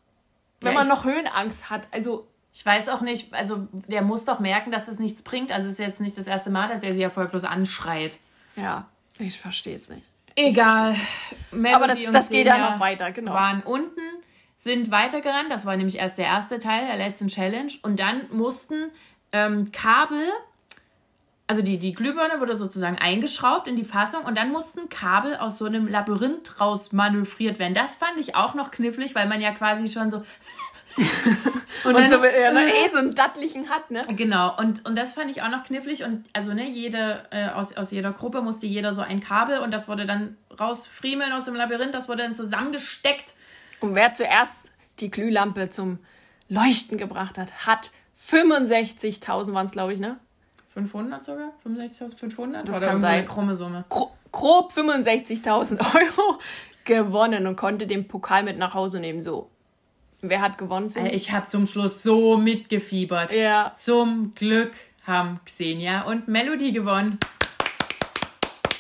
Wenn Ja, man noch Höhenangst hat. Also, Ich weiß auch nicht, also der muss doch merken, dass das nichts bringt. Also es ist jetzt nicht das erste Mal, dass er sie erfolglos anschreit. ja, ich verstehe es nicht. Egal. Melody Aber das- das geht ja noch weiter, genau. Waren unten, sind weitergerannt. Das war nämlich erst der erste Teil der letzten Challenge. Und dann mussten ähm, Kabel, also die, die Glühbirne wurde sozusagen eingeschraubt in die Fassung und dann mussten Kabel aus so einem Labyrinth raus manövriert werden. Das fand ich auch noch knifflig, weil man ja quasi schon so. Und, dann- so, ja, eh so einen dattlichen hat, ne? Genau, und, und das fand ich auch noch knifflig. Und also, ne, jede, äh, aus, aus jeder Gruppe musste jeder so ein Kabel und das wurde dann rausfriemeln aus dem Labyrinth, das wurde dann zusammengesteckt. Und wer zuerst die Glühlampe zum Leuchten gebracht hat, hat 65.000 waren es, glaube ich, ne? 500 sogar? 65.500? Das Oder kann so sein. eine krumme Summe. gro grob 65.000 Euro gewonnen und konnte den Pokal mit nach Hause nehmen. So. wer hat gewonnen? Äh, ich habe zum Schluss so mitgefiebert. Ja. Zum Glück haben Xenia und Melody gewonnen.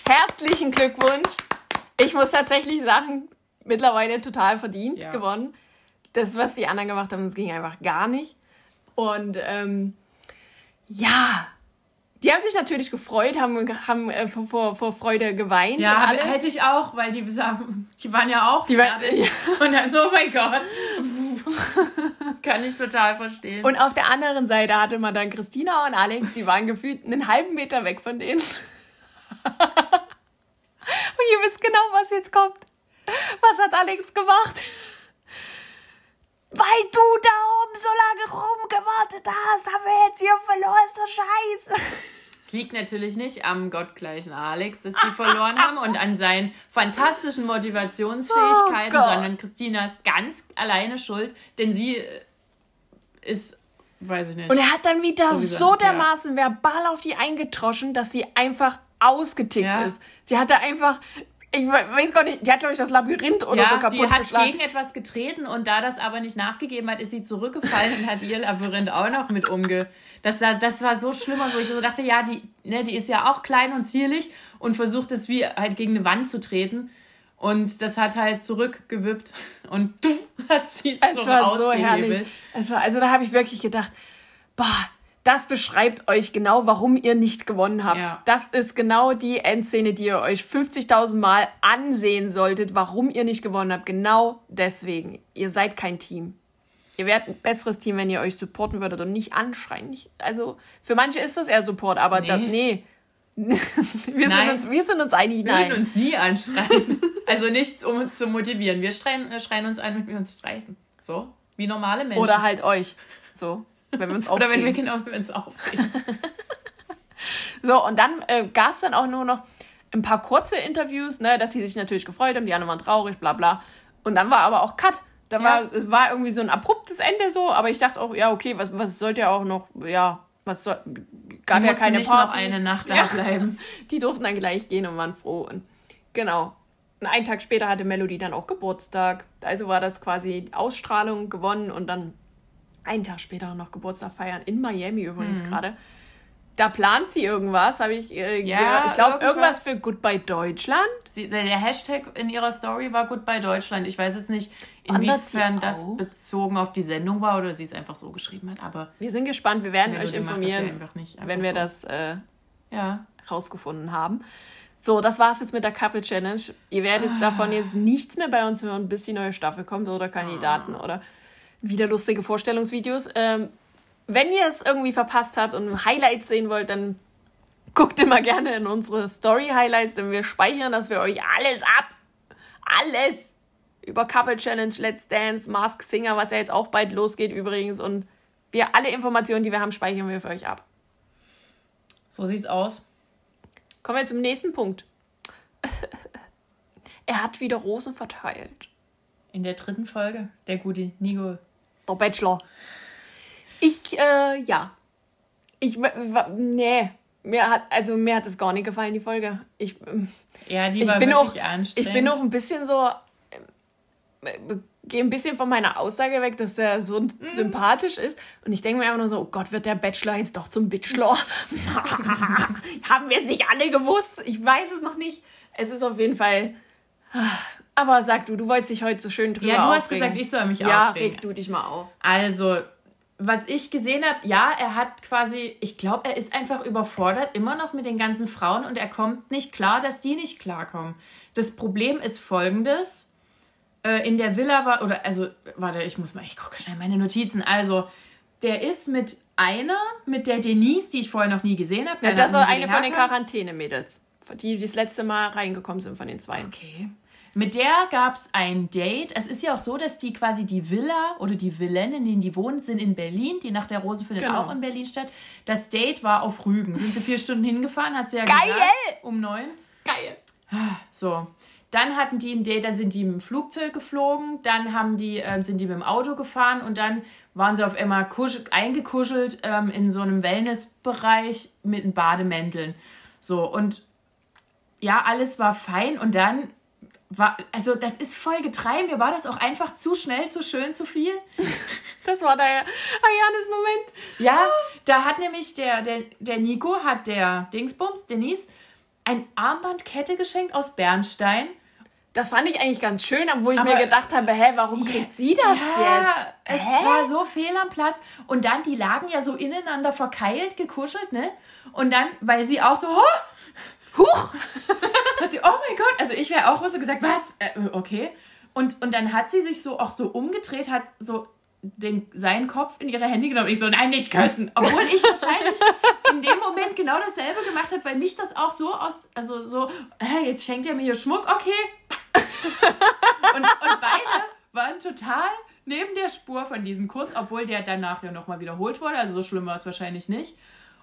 Herzlichen Glückwunsch. Ich muss tatsächlich sagen, mittlerweile total verdient ja. gewonnen. Das, was die anderen gemacht haben, das ging einfach gar nicht. Und ähm, ja, die haben sich natürlich gefreut, haben, haben äh, vor, vor Freude geweint. Ja, hätte ich auch, weil die, die waren ja auch die fertig. War, ja. Und dann, oh mein Gott. Kann ich total verstehen. Und auf der anderen Seite hatte man dann Christina und Alex, die waren gefühlt einen halben Meter weg von denen. und ihr wisst genau, was jetzt kommt. Was hat Alex gemacht? Weil du da oben so lange rumgewartet hast, haben wir jetzt hier verloren, ist doch scheiße. Es liegt natürlich nicht am gottgleichen Alex, dass die verloren haben und an seinen fantastischen Motivationsfähigkeiten, oh sondern Christina ist ganz alleine schuld, denn sie äh, ist, weiß ich nicht. Und er hat dann wieder so dermaßen ja. verbal auf die eingetroschen, dass sie einfach ausgetickt ja. ist. Sie hatte einfach, ich weiß gar nicht, die hat, glaube ich, das Labyrinth oder ja, so kaputt die hat geschlagen. gegen etwas getreten und da das aber nicht nachgegeben hat, ist sie zurückgefallen und hat ihr Labyrinth auch noch mit umge... Das, das war so schlimm, wo ich so dachte, ja, die, ne, die ist ja auch klein und zierlich und versucht es wie halt gegen eine Wand zu treten. Und das hat halt zurückgewippt und du hat sie es so war so herrlich. Es war, also da habe ich wirklich gedacht, boah, das beschreibt euch genau, warum ihr nicht gewonnen habt. Ja. Das ist genau die Endszene, die ihr euch 50.000 Mal ansehen solltet, warum ihr nicht gewonnen habt. Genau deswegen. Ihr seid kein Team. Ihr wärt ein besseres Team, wenn ihr euch supporten würdet und nicht anschreien. Also für manche ist das eher Support, aber nee. Das, nee. wir, sind uns, wir sind uns einig, nein. Wir würden uns nie anschreien. also nichts, um uns zu motivieren. Wir schreien, schreien uns an, wenn wir uns streiten. So, wie normale Menschen. Oder halt euch. So. Wenn wir uns aufregen. Oder wenn wir genau wenn wir uns aufregen. so, und dann äh, gab es dann auch nur noch ein paar kurze Interviews, ne, dass sie sich natürlich gefreut haben, die anderen waren traurig, bla bla. Und dann war aber auch Cut. Da ja. war, es war irgendwie so ein abruptes Ende so, aber ich dachte auch, ja, okay, was, was sollte ja auch noch, ja, was soll, gab die ja keine nicht Party. noch eine Nacht da ja. bleiben. Die durften dann gleich gehen und waren froh. Und genau. Und einen Tag später hatte Melody dann auch Geburtstag. Also war das quasi Ausstrahlung gewonnen und dann einen Tag später noch Geburtstag feiern, in Miami übrigens mhm. gerade. Da plant sie irgendwas, habe ich äh, ja, Ich glaube, irgendwas. irgendwas für Goodbye Deutschland. Sie, der Hashtag in ihrer Story war Goodbye Deutschland. Ich weiß jetzt nicht, inwiefern das bezogen auf die Sendung war oder sie es einfach so geschrieben hat. Aber wir sind gespannt, wir werden euch informieren, ja nicht, wenn wir so. das äh, ja. rausgefunden haben. So, das war's jetzt mit der Couple Challenge. Ihr werdet ah. davon jetzt nichts mehr bei uns hören, bis die neue Staffel kommt oder Kandidaten ah. oder wieder lustige Vorstellungsvideos. Ähm, wenn ihr es irgendwie verpasst habt und Highlights sehen wollt, dann guckt immer gerne in unsere Story-Highlights, denn wir speichern das für euch alles ab. Alles! Über Couple Challenge, Let's Dance, Mask Singer, was ja jetzt auch bald losgeht übrigens. Und wir alle Informationen, die wir haben, speichern wir für euch ab. So sieht's aus. Kommen wir zum nächsten Punkt. er hat wieder Rosen verteilt. In der dritten Folge, der gute Nico der Bachelor. Ich, äh, ja. Ich, nee. Mir hat, also mir hat es gar nicht gefallen, die Folge. Ich, ja, die war wirklich auch, anstrengend. Ich bin auch ein bisschen so, äh, gehe ein bisschen von meiner Aussage weg, dass er so mhm. sympathisch ist. Und ich denke mir einfach nur so, oh Gott, wird der Bachelor jetzt doch zum Bachelor? Haben wir es nicht alle gewusst? Ich weiß es noch nicht. Es ist auf jeden Fall aber sag du, du wolltest dich heute so schön drüber Ja, du hast gesagt, ich soll mich ja, aufregen. Ja, reg du dich mal auf. Also, was ich gesehen habe, ja, er hat quasi, ich glaube, er ist einfach überfordert immer noch mit den ganzen Frauen und er kommt nicht klar, dass die nicht klarkommen. Das Problem ist folgendes. Äh, in der Villa war, oder, also, warte, ich muss mal, ich gucke schnell meine Notizen. Also, der ist mit einer, mit der Denise, die ich vorher noch nie gesehen habe. Ja, das war eine von den Quarantäne-Mädels, die das letzte Mal reingekommen sind von den zwei. Okay. Mit der gab es ein Date. Es ist ja auch so, dass die quasi die Villa oder die Villen, in denen die wohnt, sind in Berlin. Die Nacht der Rosen findet genau. auch in Berlin statt. Das Date war auf Rügen. Sind sie vier Stunden hingefahren, hat sie ja Geil! gesagt. Um neun. Geil! So. Dann hatten die ein Date, dann sind die dem Flugzeug geflogen, dann haben die, ähm, sind die mit dem Auto gefahren und dann waren sie auf einmal eingekuschelt ähm, in so einem Wellnessbereich mit den Bademänteln. So, und ja, alles war fein und dann war, also das ist voll getrei. Mir war das auch einfach zu schnell, zu schön, zu viel. Das war der Ayanes Moment. Ja, da hat nämlich der, der, der Nico, hat der Dingsbums, Denise, ein Armbandkette geschenkt aus Bernstein. Das fand ich eigentlich ganz schön, obwohl ich aber, mir gedacht habe, hä, warum kriegt sie das ja, jetzt? Es hä? war so fehl am Platz. Und dann, die lagen ja so ineinander verkeilt, gekuschelt, ne? Und dann, weil sie auch so, oh, huch, hat sie, oh mein Gott, also ich wäre auch so gesagt, was? Äh, okay. Und, und dann hat sie sich so auch so umgedreht, hat so den, seinen Kopf in ihre Hände genommen. Ich so, nein, nicht küssen. Obwohl ich wahrscheinlich in dem Moment genau dasselbe gemacht habe, weil mich das auch so aus, also so, äh, jetzt schenkt er mir hier Schmuck, okay. und, und beide waren total neben der Spur von diesem Kuss, obwohl der danach ja nochmal wiederholt wurde. Also so schlimm war es wahrscheinlich nicht.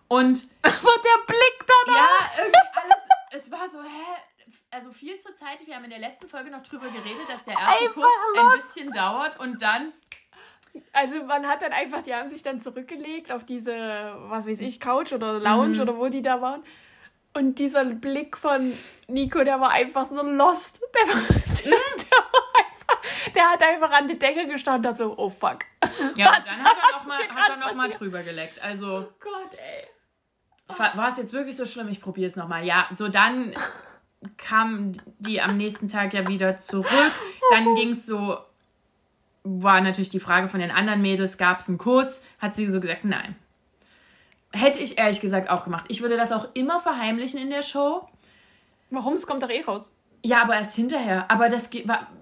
Und. Aber der Blick danach! Ja, irgendwie alles. Es war so, hä? Also viel zur Zeit. Wir haben in der letzten Folge noch drüber geredet, dass der erste Kuss ein bisschen dauert und dann also man hat dann einfach, die haben sich dann zurückgelegt auf diese, was weiß ich, Couch oder Lounge mhm. oder wo die da waren. Und dieser Blick von Nico, der war einfach so lost. Der, war, mhm. der, war einfach, der hat einfach an die Decke gestanden und hat so, oh fuck. Ja, was, dann hat er nochmal noch, mal, drüber geleckt. Also. Oh Gott, ey. War es jetzt wirklich so schlimm? Ich probiere es nochmal. Ja, so dann kam die am nächsten Tag ja wieder zurück. Dann ging es so war natürlich die Frage von den anderen Mädels, gab es einen Kuss? Hat sie so gesagt, nein. Hätte ich ehrlich gesagt auch gemacht. Ich würde das auch immer verheimlichen in der Show. Warum? Es kommt doch eh raus. Ja, aber erst hinterher. Aber das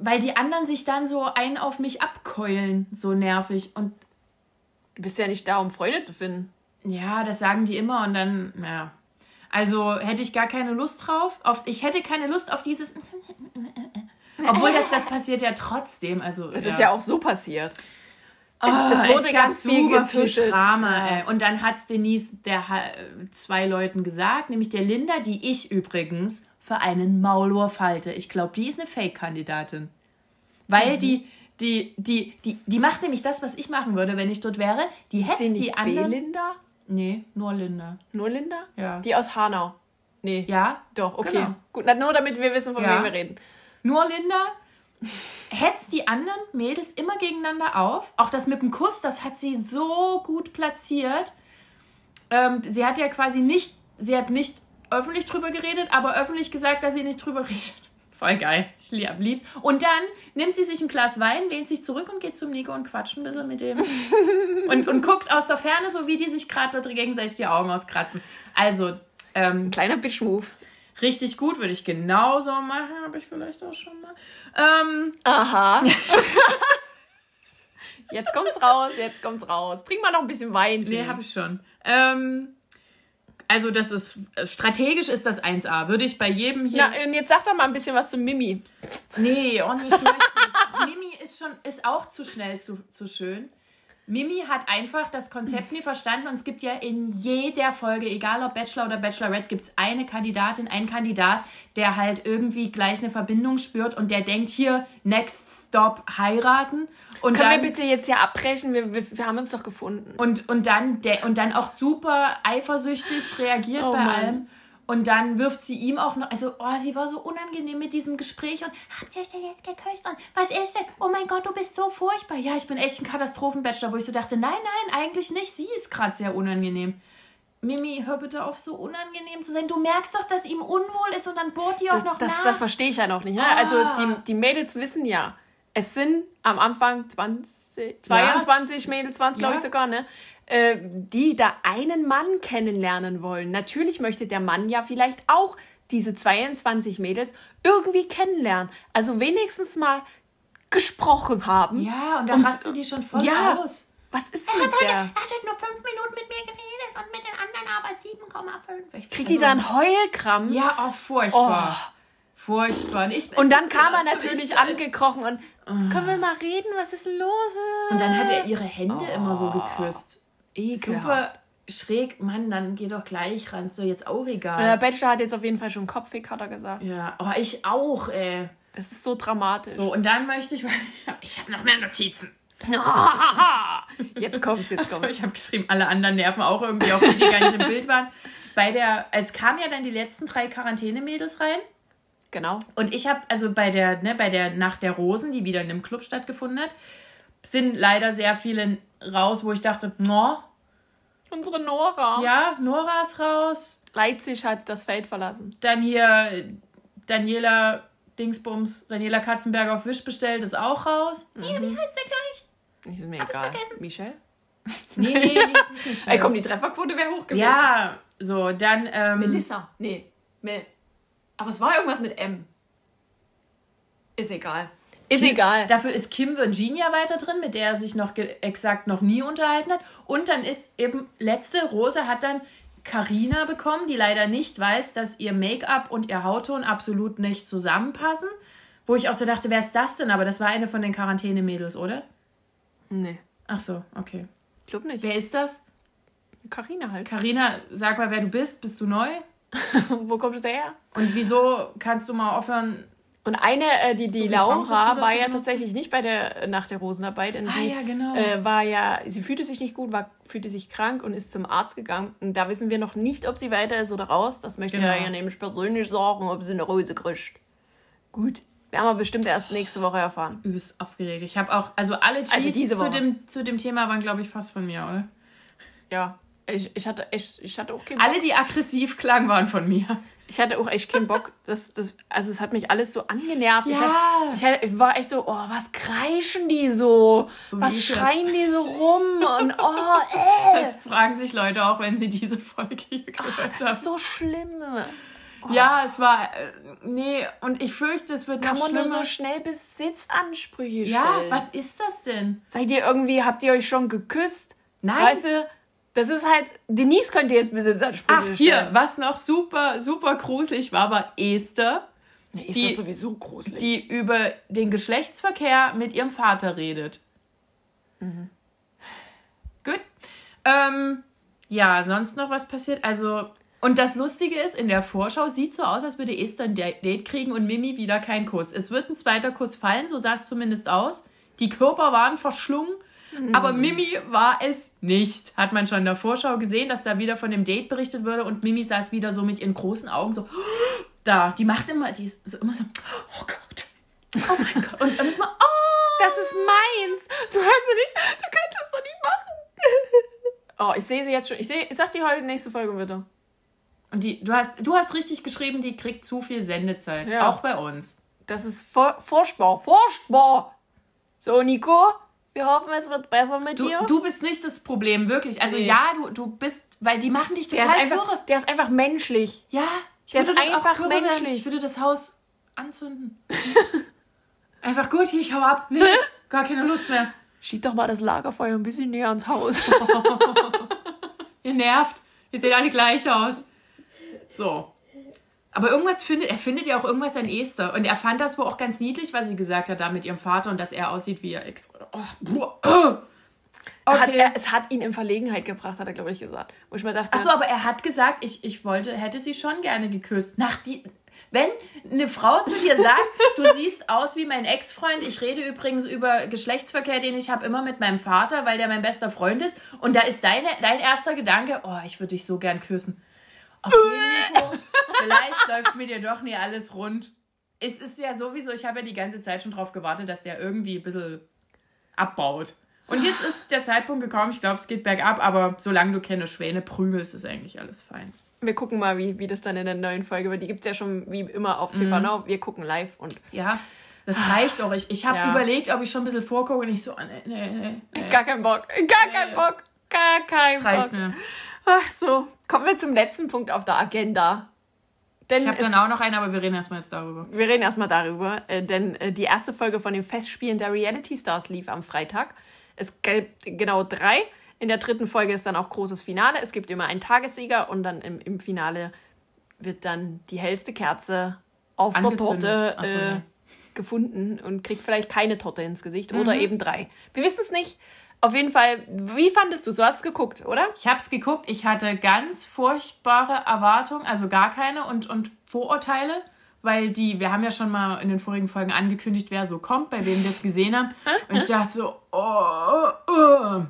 weil die anderen sich dann so einen auf mich abkeulen, so nervig. Und du bist ja nicht da, um Freunde zu finden. Ja, das sagen die immer und dann, ja. Also hätte ich gar keine Lust drauf. Auf, ich hätte keine Lust auf dieses obwohl das, das passiert ja trotzdem. Also, es ja. ist ja auch so passiert. Oh, es, es, wurde es ganz viel getuschelt. Drama, ja. ey. Und dann hat es Denise der zwei Leuten gesagt, nämlich der Linda, die ich übrigens für einen Maulwurf halte. Ich glaube, die ist eine Fake-Kandidatin. Weil mhm. die, die, die, die, die macht nämlich das, was ich machen würde, wenn ich dort wäre. Die hetzt die anderen. Linda? Nee, nur Linda. Nur Linda? Ja. Die aus Hanau. Nee. Ja? Doch, okay. Genau. Gut, nur damit wir wissen, von ja. wem wir reden. Nur Linda hetzt die anderen Mädels immer gegeneinander auf. Auch das mit dem Kuss, das hat sie so gut platziert. Ähm, sie hat ja quasi nicht, sie hat nicht öffentlich drüber geredet, aber öffentlich gesagt, dass sie nicht drüber redet. Voll geil. Ich lieb, lieb's. Und dann nimmt sie sich ein Glas Wein, lehnt sich zurück und geht zum Nico und quatscht ein bisschen mit dem. und, und guckt aus der Ferne, so wie die sich gerade dort gegenseitig die Augen auskratzen. Also, ähm, kleiner Bitch-Move richtig gut, würde ich genauso machen, habe ich vielleicht auch schon mal. Ähm, Aha. jetzt kommt's raus, jetzt kommt's raus. Trink mal noch ein bisschen Wein. Nee, habe ich schon. Ähm, also das ist strategisch ist das 1A. Würde ich bei jedem hier. Na, und jetzt sag doch mal ein bisschen was zu Mimi. Nee, auch nicht. Mimi ist schon ist auch zu schnell zu, zu schön. Mimi hat einfach das Konzept nie verstanden und es gibt ja in jeder Folge, egal ob Bachelor oder Bachelorette, gibt es eine Kandidatin, einen Kandidat, der halt irgendwie gleich eine Verbindung spürt und der denkt, hier, next stop, heiraten. Und Können dann, wir bitte jetzt hier abbrechen? Wir, wir, wir, haben uns doch gefunden. Und, und, dann, der, und dann auch super eifersüchtig reagiert oh bei Mann. allem. Und dann wirft sie ihm auch noch, also, oh, sie war so unangenehm mit diesem Gespräch und habt ihr euch denn jetzt geküsst und was ist denn? Oh mein Gott, du bist so furchtbar. Ja, ich bin echt ein Katastrophenbachelor, wo ich so dachte, nein, nein, eigentlich nicht. Sie ist gerade sehr unangenehm. Mimi, hör bitte auf, so unangenehm zu sein. Du merkst doch, dass ihm unwohl ist und dann bohrt die auch das, noch das, nach. Das verstehe ich ja noch nicht. Ne? Ah. Also die, die Mädels wissen ja, es sind am Anfang 20, 22 ja, Mädels, 20 ja. glaube ich sogar, ne? Äh, die da einen Mann kennenlernen wollen. Natürlich möchte der Mann ja vielleicht auch diese 22 Mädels irgendwie kennenlernen. Also wenigstens mal gesprochen haben. Ja, und dann hast du die schon voll ja, aus. Was ist er mit hat der? er hat halt nur fünf Minuten mit mir geredet und mit den anderen aber 7,5. Kriegt die da einen Heulkrampf? Ja, auch furchtbar. Oh. Furchtbar. Ich, und dann kam er natürlich angekrochen und oh. können wir mal reden, was ist los? Und dann hat er ihre Hände oh. immer so geküsst. Ekelhaft. Super schräg, Mann, dann geh doch gleich ran, ist doch jetzt auch egal. Der Bachelor hat jetzt auf jeden Fall schon Kopfweh, hat er gesagt. Ja, oh, ich auch, ey. Das ist so dramatisch. So, und dann möchte ich, weil ich habe hab noch mehr Notizen. jetzt kommt's, jetzt kommt's. Ich habe geschrieben, alle anderen nerven auch irgendwie, auch die, die gar nicht im Bild waren. Bei der, es kamen ja dann die letzten drei Quarantänemädels rein. Genau. Und ich habe, also bei der, ne, bei der Nacht der Rosen, die wieder in einem Club stattgefunden hat, sind leider sehr viele raus, wo ich dachte, no. Unsere Nora. Ja, Nora ist raus. Leipzig hat das Feld verlassen. Dann hier Daniela Dingsbums, Daniela Katzenberger auf Wisch bestellt, ist auch raus. Mhm. Ja, wie heißt der gleich? Ist mir Hab egal. Ich vergessen. Michelle? Nee, nee, nicht, nicht Michelle. Ey, komm, die Trefferquote wäre hoch gewesen. Ja, so, dann. Ähm, Melissa. Nee. Mel Aber es war irgendwas mit M. Ist egal. Ist Kim, egal. Dafür ist Kim Virginia weiter drin, mit der er sich noch exakt noch nie unterhalten hat. Und dann ist eben letzte Rose hat dann Karina bekommen, die leider nicht weiß, dass ihr Make-up und ihr Hautton absolut nicht zusammenpassen. Wo ich auch so dachte, wer ist das denn? Aber das war eine von den Quarantäne-Mädels, oder? Nee. Ach so, okay. Ich glaube nicht. Wer ist das? Karina halt. Karina, sag mal, wer du bist. Bist du neu? Wo kommst du her? Und wieso kannst du mal aufhören, und eine, äh, die, die so Laura, war ja tatsächlich nicht bei der äh, Nacht der Rosen dabei, denn ah, sie ja, genau. äh, war ja, sie fühlte sich nicht gut, war, fühlte sich krank und ist zum Arzt gegangen. Und da wissen wir noch nicht, ob sie weiter ist oder raus. Das möchte genau. ja nämlich persönlich sagen, ob sie eine Rose kriegt. Gut. Wir haben aber bestimmt erst nächste Woche erfahren. Übelst aufgeregt. Ich habe auch, also alle Tweets also diese Woche. Zu, dem, zu dem Thema waren, glaube ich, fast von mir, oder? Ja. Ich, ich, hatte, ich, ich hatte auch keinen. Alle, die aggressiv klangen, waren von mir. Ich hatte auch echt keinen Bock. Das, das, also es hat mich alles so angenervt. Ja. Ich, hatte, ich, hatte, ich war echt so, oh, was kreischen die so? so was schreien die so rum? Und oh, ey. Das fragen sich Leute auch, wenn sie diese Folge hier gehört Ach, das haben. Das ist so schlimm. Oh. Ja, es war. Äh, nee, und ich fürchte, es wird Kann noch schlimmer. Kann man nur so schnell Besitzansprüche stellen? Ja, was ist das denn? Seid ihr irgendwie, habt ihr euch schon geküsst? Nein. Weißt du, das ist halt, Denise könnte jetzt Besitzansprüche Ach, hier, was noch super, super gruselig war, war Esther. Ja, Esther die, ist sowieso gruselig. Die über den Geschlechtsverkehr mit ihrem Vater redet. Mhm. Gut. Ähm, ja, sonst noch was passiert? Also, und das Lustige ist, in der Vorschau sieht so aus, als würde Esther ein Date kriegen und Mimi wieder keinen Kuss. Es wird ein zweiter Kuss fallen, so sah es zumindest aus. Die Körper waren verschlungen aber mhm. Mimi war es nicht. Hat man schon in der Vorschau gesehen, dass da wieder von dem Date berichtet wurde und Mimi saß wieder so mit ihren großen Augen so da. Die macht immer, die ist so immer so, oh Gott. Oh mein Gott. Und dann ist man, oh. Das ist meins. Du kannst nicht, du kannst das doch nicht machen. Oh, ich sehe sie jetzt schon. Ich, seh, ich sag dir heute nächste Folge bitte. Und die, du hast, du hast richtig geschrieben, die kriegt zu viel Sendezeit. Ja. Auch bei uns. Das ist furchtbar, furchtbar. So, Nico, wir hoffen, es wird besser mit du, dir. Du bist nicht das Problem, wirklich. Also nee. ja, du, du bist, weil die machen dich total der ist einfach, Der ist einfach menschlich. Ja, ich der ist einfach menschlich. Ich würde das Haus anzünden. einfach gut, ich hau ab. Nee, gar keine Lust mehr. Schieb doch mal das Lagerfeuer ein bisschen näher ans Haus. Ihr nervt. Ihr seht alle gleich aus. So. Aber irgendwas findet, er findet ja auch irgendwas an Esther. Und er fand das wohl auch ganz niedlich, was sie gesagt hat da mit ihrem Vater und dass er aussieht wie ihr Ex. Oh, okay. Hat er, es hat ihn in Verlegenheit gebracht, hat er, glaube ich, gesagt. Wo ich mir dachte. Achso, aber er hat gesagt, ich, ich wollte, hätte sie schon gerne geküsst. Nach die, wenn eine Frau zu dir sagt, du siehst aus wie mein Ex-Freund, ich rede übrigens über Geschlechtsverkehr, den ich habe immer mit meinem Vater, weil der mein bester Freund ist, und da ist deine, dein erster Gedanke, oh, ich würde dich so gern küssen. Okay, vielleicht läuft mit dir doch nie alles rund. Es ist ja sowieso, ich habe ja die ganze Zeit schon darauf gewartet, dass der irgendwie ein bisschen abbaut. Und jetzt ist der Zeitpunkt gekommen, ich glaube, es geht bergab, aber solange du keine Schwäne prügelst, ist eigentlich alles fein. Wir gucken mal, wie, wie das dann in der neuen Folge wird. Die gibt es ja schon wie immer auf TV mhm. Now. Wir gucken live und. Ja, das reicht doch. Ich, ich habe ja. überlegt, ob ich schon ein bisschen vorgucke und ich so, nee, nee, nee. Gar keinen Bock. Gar nee. keinen Bock. Gar keinen Bock. Das reicht mir. Ach so, kommen wir zum letzten Punkt auf der Agenda. Denn ich habe dann auch noch einen, aber wir reden erstmal jetzt darüber. Wir reden erstmal darüber, äh, denn äh, die erste Folge von den Festspielen der Reality Stars lief am Freitag. Es gibt genau drei. In der dritten Folge ist dann auch großes Finale. Es gibt immer einen Tagessieger und dann im, im Finale wird dann die hellste Kerze auf der Torte äh, so, nee. gefunden und kriegt vielleicht keine Torte ins Gesicht mhm. oder eben drei. Wir wissen es nicht. Auf jeden Fall, wie fandest du Du hast es geguckt, oder? Ich habe es geguckt. Ich hatte ganz furchtbare Erwartungen, also gar keine und, und Vorurteile, weil die, wir haben ja schon mal in den vorigen Folgen angekündigt, wer so kommt, bei wem wir es gesehen haben. Und ich dachte so, oh, oh.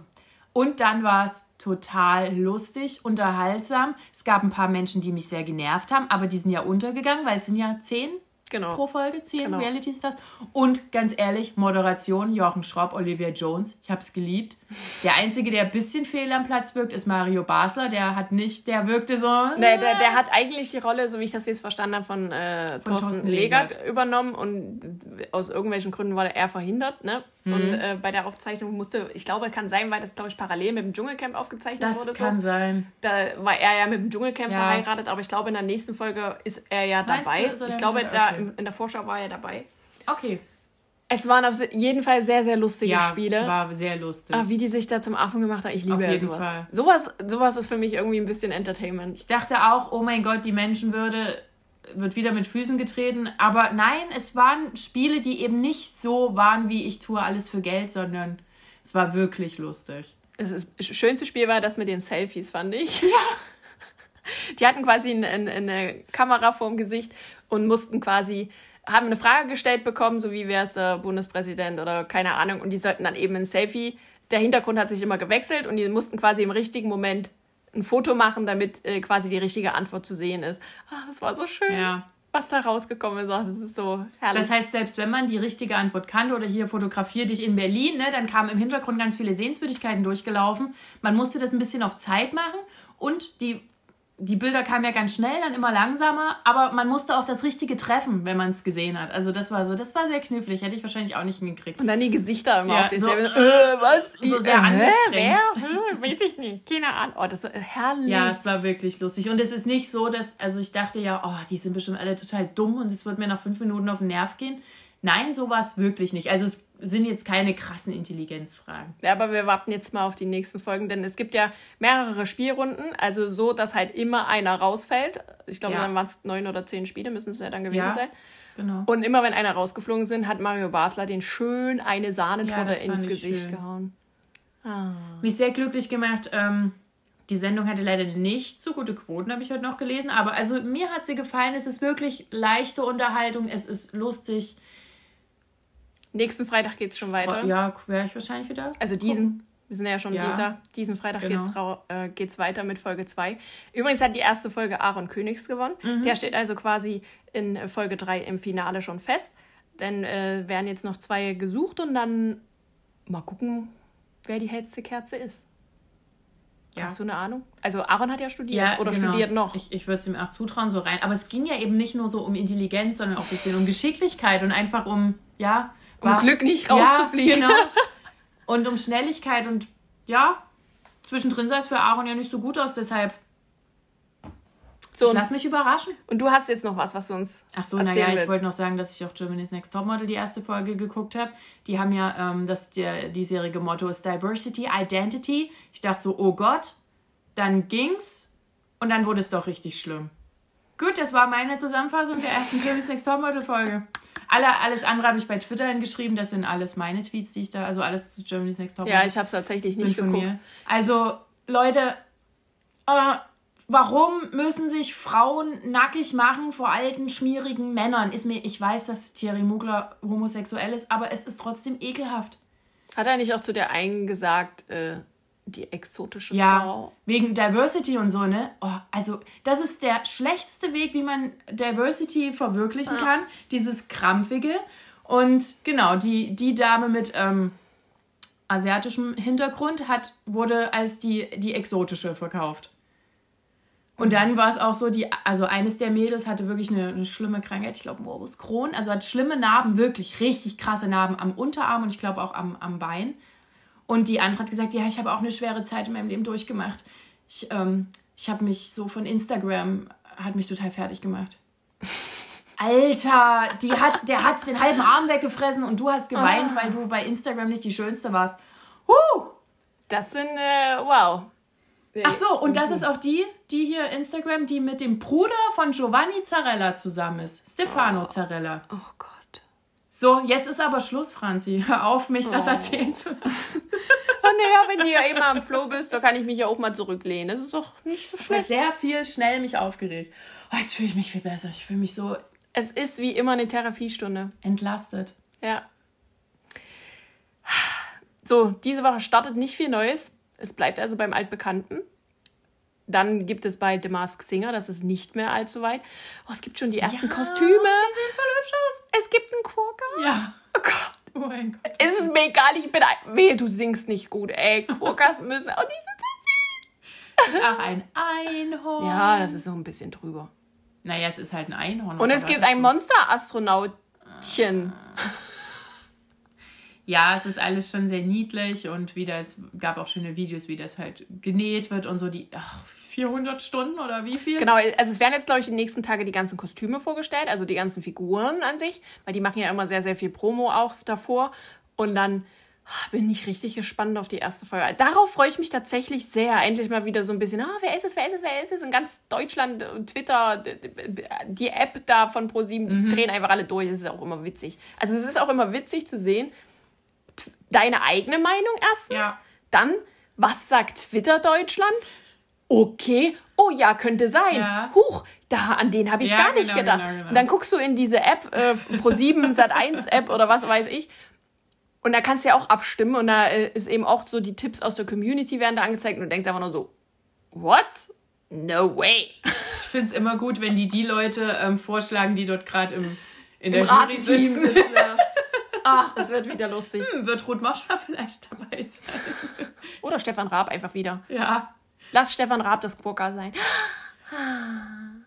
Und dann war es total lustig, unterhaltsam. Es gab ein paar Menschen, die mich sehr genervt haben, aber die sind ja untergegangen, weil es sind ja zehn, genau. pro Folge, zehn genau. Reality Stars. Und ganz ehrlich, Moderation, Jochen Schropp, Olivia Jones, ich habe es geliebt. Der Einzige, der ein bisschen fehl am Platz wirkt, ist Mario Basler. Der hat nicht, der wirkte so... Nee, der, der hat eigentlich die Rolle, so wie ich das jetzt verstanden habe, von, äh, von Thorsten, Thorsten Legert, Legert übernommen und aus irgendwelchen Gründen war er verhindert, ne? Mhm. Und äh, bei der Aufzeichnung musste, ich glaube, kann sein, weil das, glaube ich, parallel mit dem Dschungelcamp aufgezeichnet das wurde. Das kann so. sein. Da war er ja mit dem Dschungelcamp ja. verheiratet, aber ich glaube, in der nächsten Folge ist er ja dabei. Du, ich glaube, da. In der Vorschau war er dabei. Okay. Es waren auf jeden Fall sehr, sehr lustige ja, Spiele. war sehr lustig. Ach, wie die sich da zum Affen gemacht haben, ich liebe auf ja jeden sowas. Fall. sowas. Sowas ist für mich irgendwie ein bisschen Entertainment. Ich dachte auch, oh mein Gott, die Menschenwürde wird wieder mit Füßen getreten. Aber nein, es waren Spiele, die eben nicht so waren, wie ich tue alles für Geld, sondern es war wirklich lustig. Das, ist, das schönste Spiel war das mit den Selfies, fand ich. Ja. Die hatten quasi eine, eine Kamera vorm Gesicht und mussten quasi haben eine Frage gestellt bekommen, so wie wäre es äh, Bundespräsident oder keine Ahnung, und die sollten dann eben ein Selfie. Der Hintergrund hat sich immer gewechselt und die mussten quasi im richtigen Moment ein Foto machen, damit äh, quasi die richtige Antwort zu sehen ist. Ach, das war so schön. Ja. Was da rausgekommen ist, das ist so herrlich. Das heißt, selbst wenn man die richtige Antwort kannte oder hier fotografiere dich in Berlin, ne, dann kamen im Hintergrund ganz viele Sehenswürdigkeiten durchgelaufen. Man musste das ein bisschen auf Zeit machen und die die Bilder kamen ja ganz schnell, dann immer langsamer, aber man musste auch das Richtige treffen, wenn man es gesehen hat. Also das war so, das war sehr knifflig, hätte ich wahrscheinlich auch nicht hingekriegt. Und dann die Gesichter immer ja, auf so, äh, was? So sehr äh, angestrengt. Wer? Hm, weiß ich nicht, keine Ahnung. Oh, das war herrlich. Ja, es war wirklich lustig. Und es ist nicht so, dass, also ich dachte ja, oh, die sind bestimmt alle total dumm und es wird mir nach fünf Minuten auf den Nerv gehen. Nein, so war es wirklich nicht. Also es sind jetzt keine krassen Intelligenzfragen. Ja, aber wir warten jetzt mal auf die nächsten Folgen, denn es gibt ja mehrere Spielrunden, also so, dass halt immer einer rausfällt. Ich glaube, ja. dann waren es neun oder zehn Spiele, müssen es ja dann gewesen ja, sein. Genau. Und immer wenn einer rausgeflogen sind, hat Mario Basler den schön eine Sahnetorte ja, ins Gesicht schön. gehauen. Ah. Mich sehr glücklich gemacht. Ähm, die Sendung hatte leider nicht so gute Quoten, habe ich heute noch gelesen. Aber also mir hat sie gefallen. Es ist wirklich leichte Unterhaltung. Es ist lustig. Nächsten Freitag geht es schon weiter. Ja, wäre ich wahrscheinlich wieder. Also diesen. Wir sind ja schon ja, dieser. Diesen Freitag genau. geht es äh, weiter mit Folge 2. Übrigens hat die erste Folge Aaron Königs gewonnen. Mhm. Der steht also quasi in Folge 3 im Finale schon fest. Denn äh, werden jetzt noch zwei gesucht und dann mal gucken, wer die hellste Kerze ist. Ja. Hast du eine Ahnung? Also Aaron hat ja studiert ja, oder genau. studiert noch. Ich, ich würde es ihm auch zutrauen, so rein. Aber es ging ja eben nicht nur so um Intelligenz, sondern auch ein bisschen um Geschicklichkeit und einfach um, ja, um war, Glück nicht rauszufliegen. Ja, genau. Und um Schnelligkeit und ja, zwischendrin sah es für Aaron ja nicht so gut aus, deshalb. So, ich lass mich überraschen. Und du hast jetzt noch was, was du uns. Ach so, naja, ich wollte noch sagen, dass ich auch Germany's Next Topmodel die erste Folge geguckt habe. Die haben ja ähm, das der diesjährige Motto ist Diversity, Identity. Ich dachte so, oh Gott, dann ging's und dann wurde es doch richtig schlimm. Gut, das war meine Zusammenfassung der ersten Germany's Next Topmodel Folge. Alle, alles andere habe ich bei Twitter hingeschrieben. Das sind alles meine Tweets, die ich da, also alles zu Germany's Next Top. Ja, ich habe es tatsächlich nicht geguckt. Mir. Also, Leute, äh, warum müssen sich Frauen nackig machen vor alten, schmierigen Männern? Ist mir, ich weiß, dass Thierry Mugler homosexuell ist, aber es ist trotzdem ekelhaft. Hat er nicht auch zu der einen gesagt, äh, die exotische ja, Frau. Wegen Diversity und so, ne? Oh, also, das ist der schlechteste Weg, wie man Diversity verwirklichen ja. kann. Dieses Krampfige. Und genau, die, die Dame mit ähm, asiatischem Hintergrund hat, wurde als die, die exotische verkauft. Und dann war es auch so, die, also eines der Mädels hatte wirklich eine, eine schlimme Krankheit, ich glaube Morbus Crohn, also hat schlimme Narben, wirklich richtig krasse Narben am Unterarm und ich glaube auch am, am Bein. Und die andere hat gesagt, ja, ich habe auch eine schwere Zeit in meinem Leben durchgemacht. Ich, ähm, ich habe mich so von Instagram, hat mich total fertig gemacht. Alter, die hat, der hat den halben Arm weggefressen und du hast geweint, ah. weil du bei Instagram nicht die Schönste warst. Huh! Das sind, äh, wow. Ach so, und das ist auch die, die hier Instagram, die mit dem Bruder von Giovanni Zarella zusammen ist. Stefano oh. Zarella. Oh Gott. So, jetzt ist aber Schluss, Franzi. Hör auf, mich das oh. erzählen zu lassen. oh, naja, wenn du ja immer am Flow bist, dann kann ich mich ja auch mal zurücklehnen. Das ist doch nicht so schlecht. sehr viel schnell mich aufgeregt. Oh, jetzt fühle ich mich viel besser. Ich fühle mich so. Es ist wie immer eine Therapiestunde. Entlastet. Ja. So, diese Woche startet nicht viel Neues. Es bleibt also beim Altbekannten. Dann gibt es bei The Mask Singer, das ist nicht mehr allzu weit. Oh, es gibt schon die ersten ja, Kostüme. Es gibt einen Quokka? Ja. Oh Gott. Oh mein Gott. Es ist mir egal, ich bin ein... Wehe, du singst nicht gut, ey. Quokkas müssen... Oh, die sind so süß. Ach, ein Einhorn. Ja, das ist so ein bisschen drüber. Naja, es ist halt ein Einhorn. Und es gibt ein? Monster-Astronautchen. Ja, es ist alles schon sehr niedlich und wieder, es gab auch schöne Videos, wie das halt genäht wird und so die ach, 400 Stunden oder wie viel? Genau, also es werden jetzt, glaube ich, die nächsten Tage die ganzen Kostüme vorgestellt, also die ganzen Figuren an sich, weil die machen ja immer sehr, sehr viel Promo auch davor. Und dann ah, bin ich richtig gespannt auf die erste Folge. Darauf freue ich mich tatsächlich sehr. Endlich mal wieder so ein bisschen, ah, wer ist es, wer ist es, wer ist es? Und ganz Deutschland, äh, Twitter, die App da von ProSieben, die drehen einfach alle durch. Es ist auch immer witzig. Also es ist auch immer witzig zu sehen, deine eigene Meinung erstens, Ja. dann, was sagt Twitter Deutschland? Okay, oh ja, könnte sein. Ja. Huch, da an den habe ich Ja, gar nicht genau, gedacht. genau, genau. Und dann guckst du in diese App, äh, Pro7 Sat1 App oder was weiß ich. Und da kannst du ja auch abstimmen und da äh, ist eben auch so die Tipps aus der Community werden da angezeigt und du denkst einfach nur so, what? No way. Ich finde es immer gut, wenn die die Leute ähm, vorschlagen, die dort gerade im, in der Im Jury Rateteam sitzen. Ach, das wird wieder lustig. Hm, Wird Ruth Moschner vielleicht dabei sein? Oder Stefan Raab einfach wieder. Ja. Lass Stefan Raab das Quokka sein.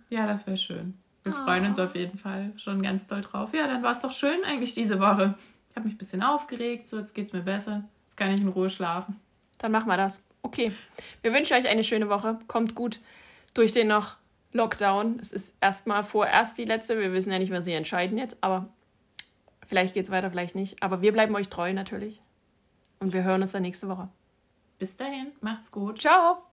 Ja, das wäre schön. Wir freuen uns auf jeden Fall schon ganz doll drauf. Ja, dann war es doch schön eigentlich diese Woche. Ich habe mich ein bisschen aufgeregt, so jetzt geht's mir besser. Jetzt kann ich in Ruhe schlafen. Dann machen wir das. Okay. Wir wünschen euch eine schöne Woche. Kommt gut durch den noch Lockdown. Es ist erstmal vorerst die letzte. Wir wissen ja nicht, was sie entscheiden jetzt, aber vielleicht geht's weiter, vielleicht nicht. Aber wir bleiben euch treu natürlich. Und wir hören uns dann nächste Woche. Bis dahin, macht's gut. Ciao!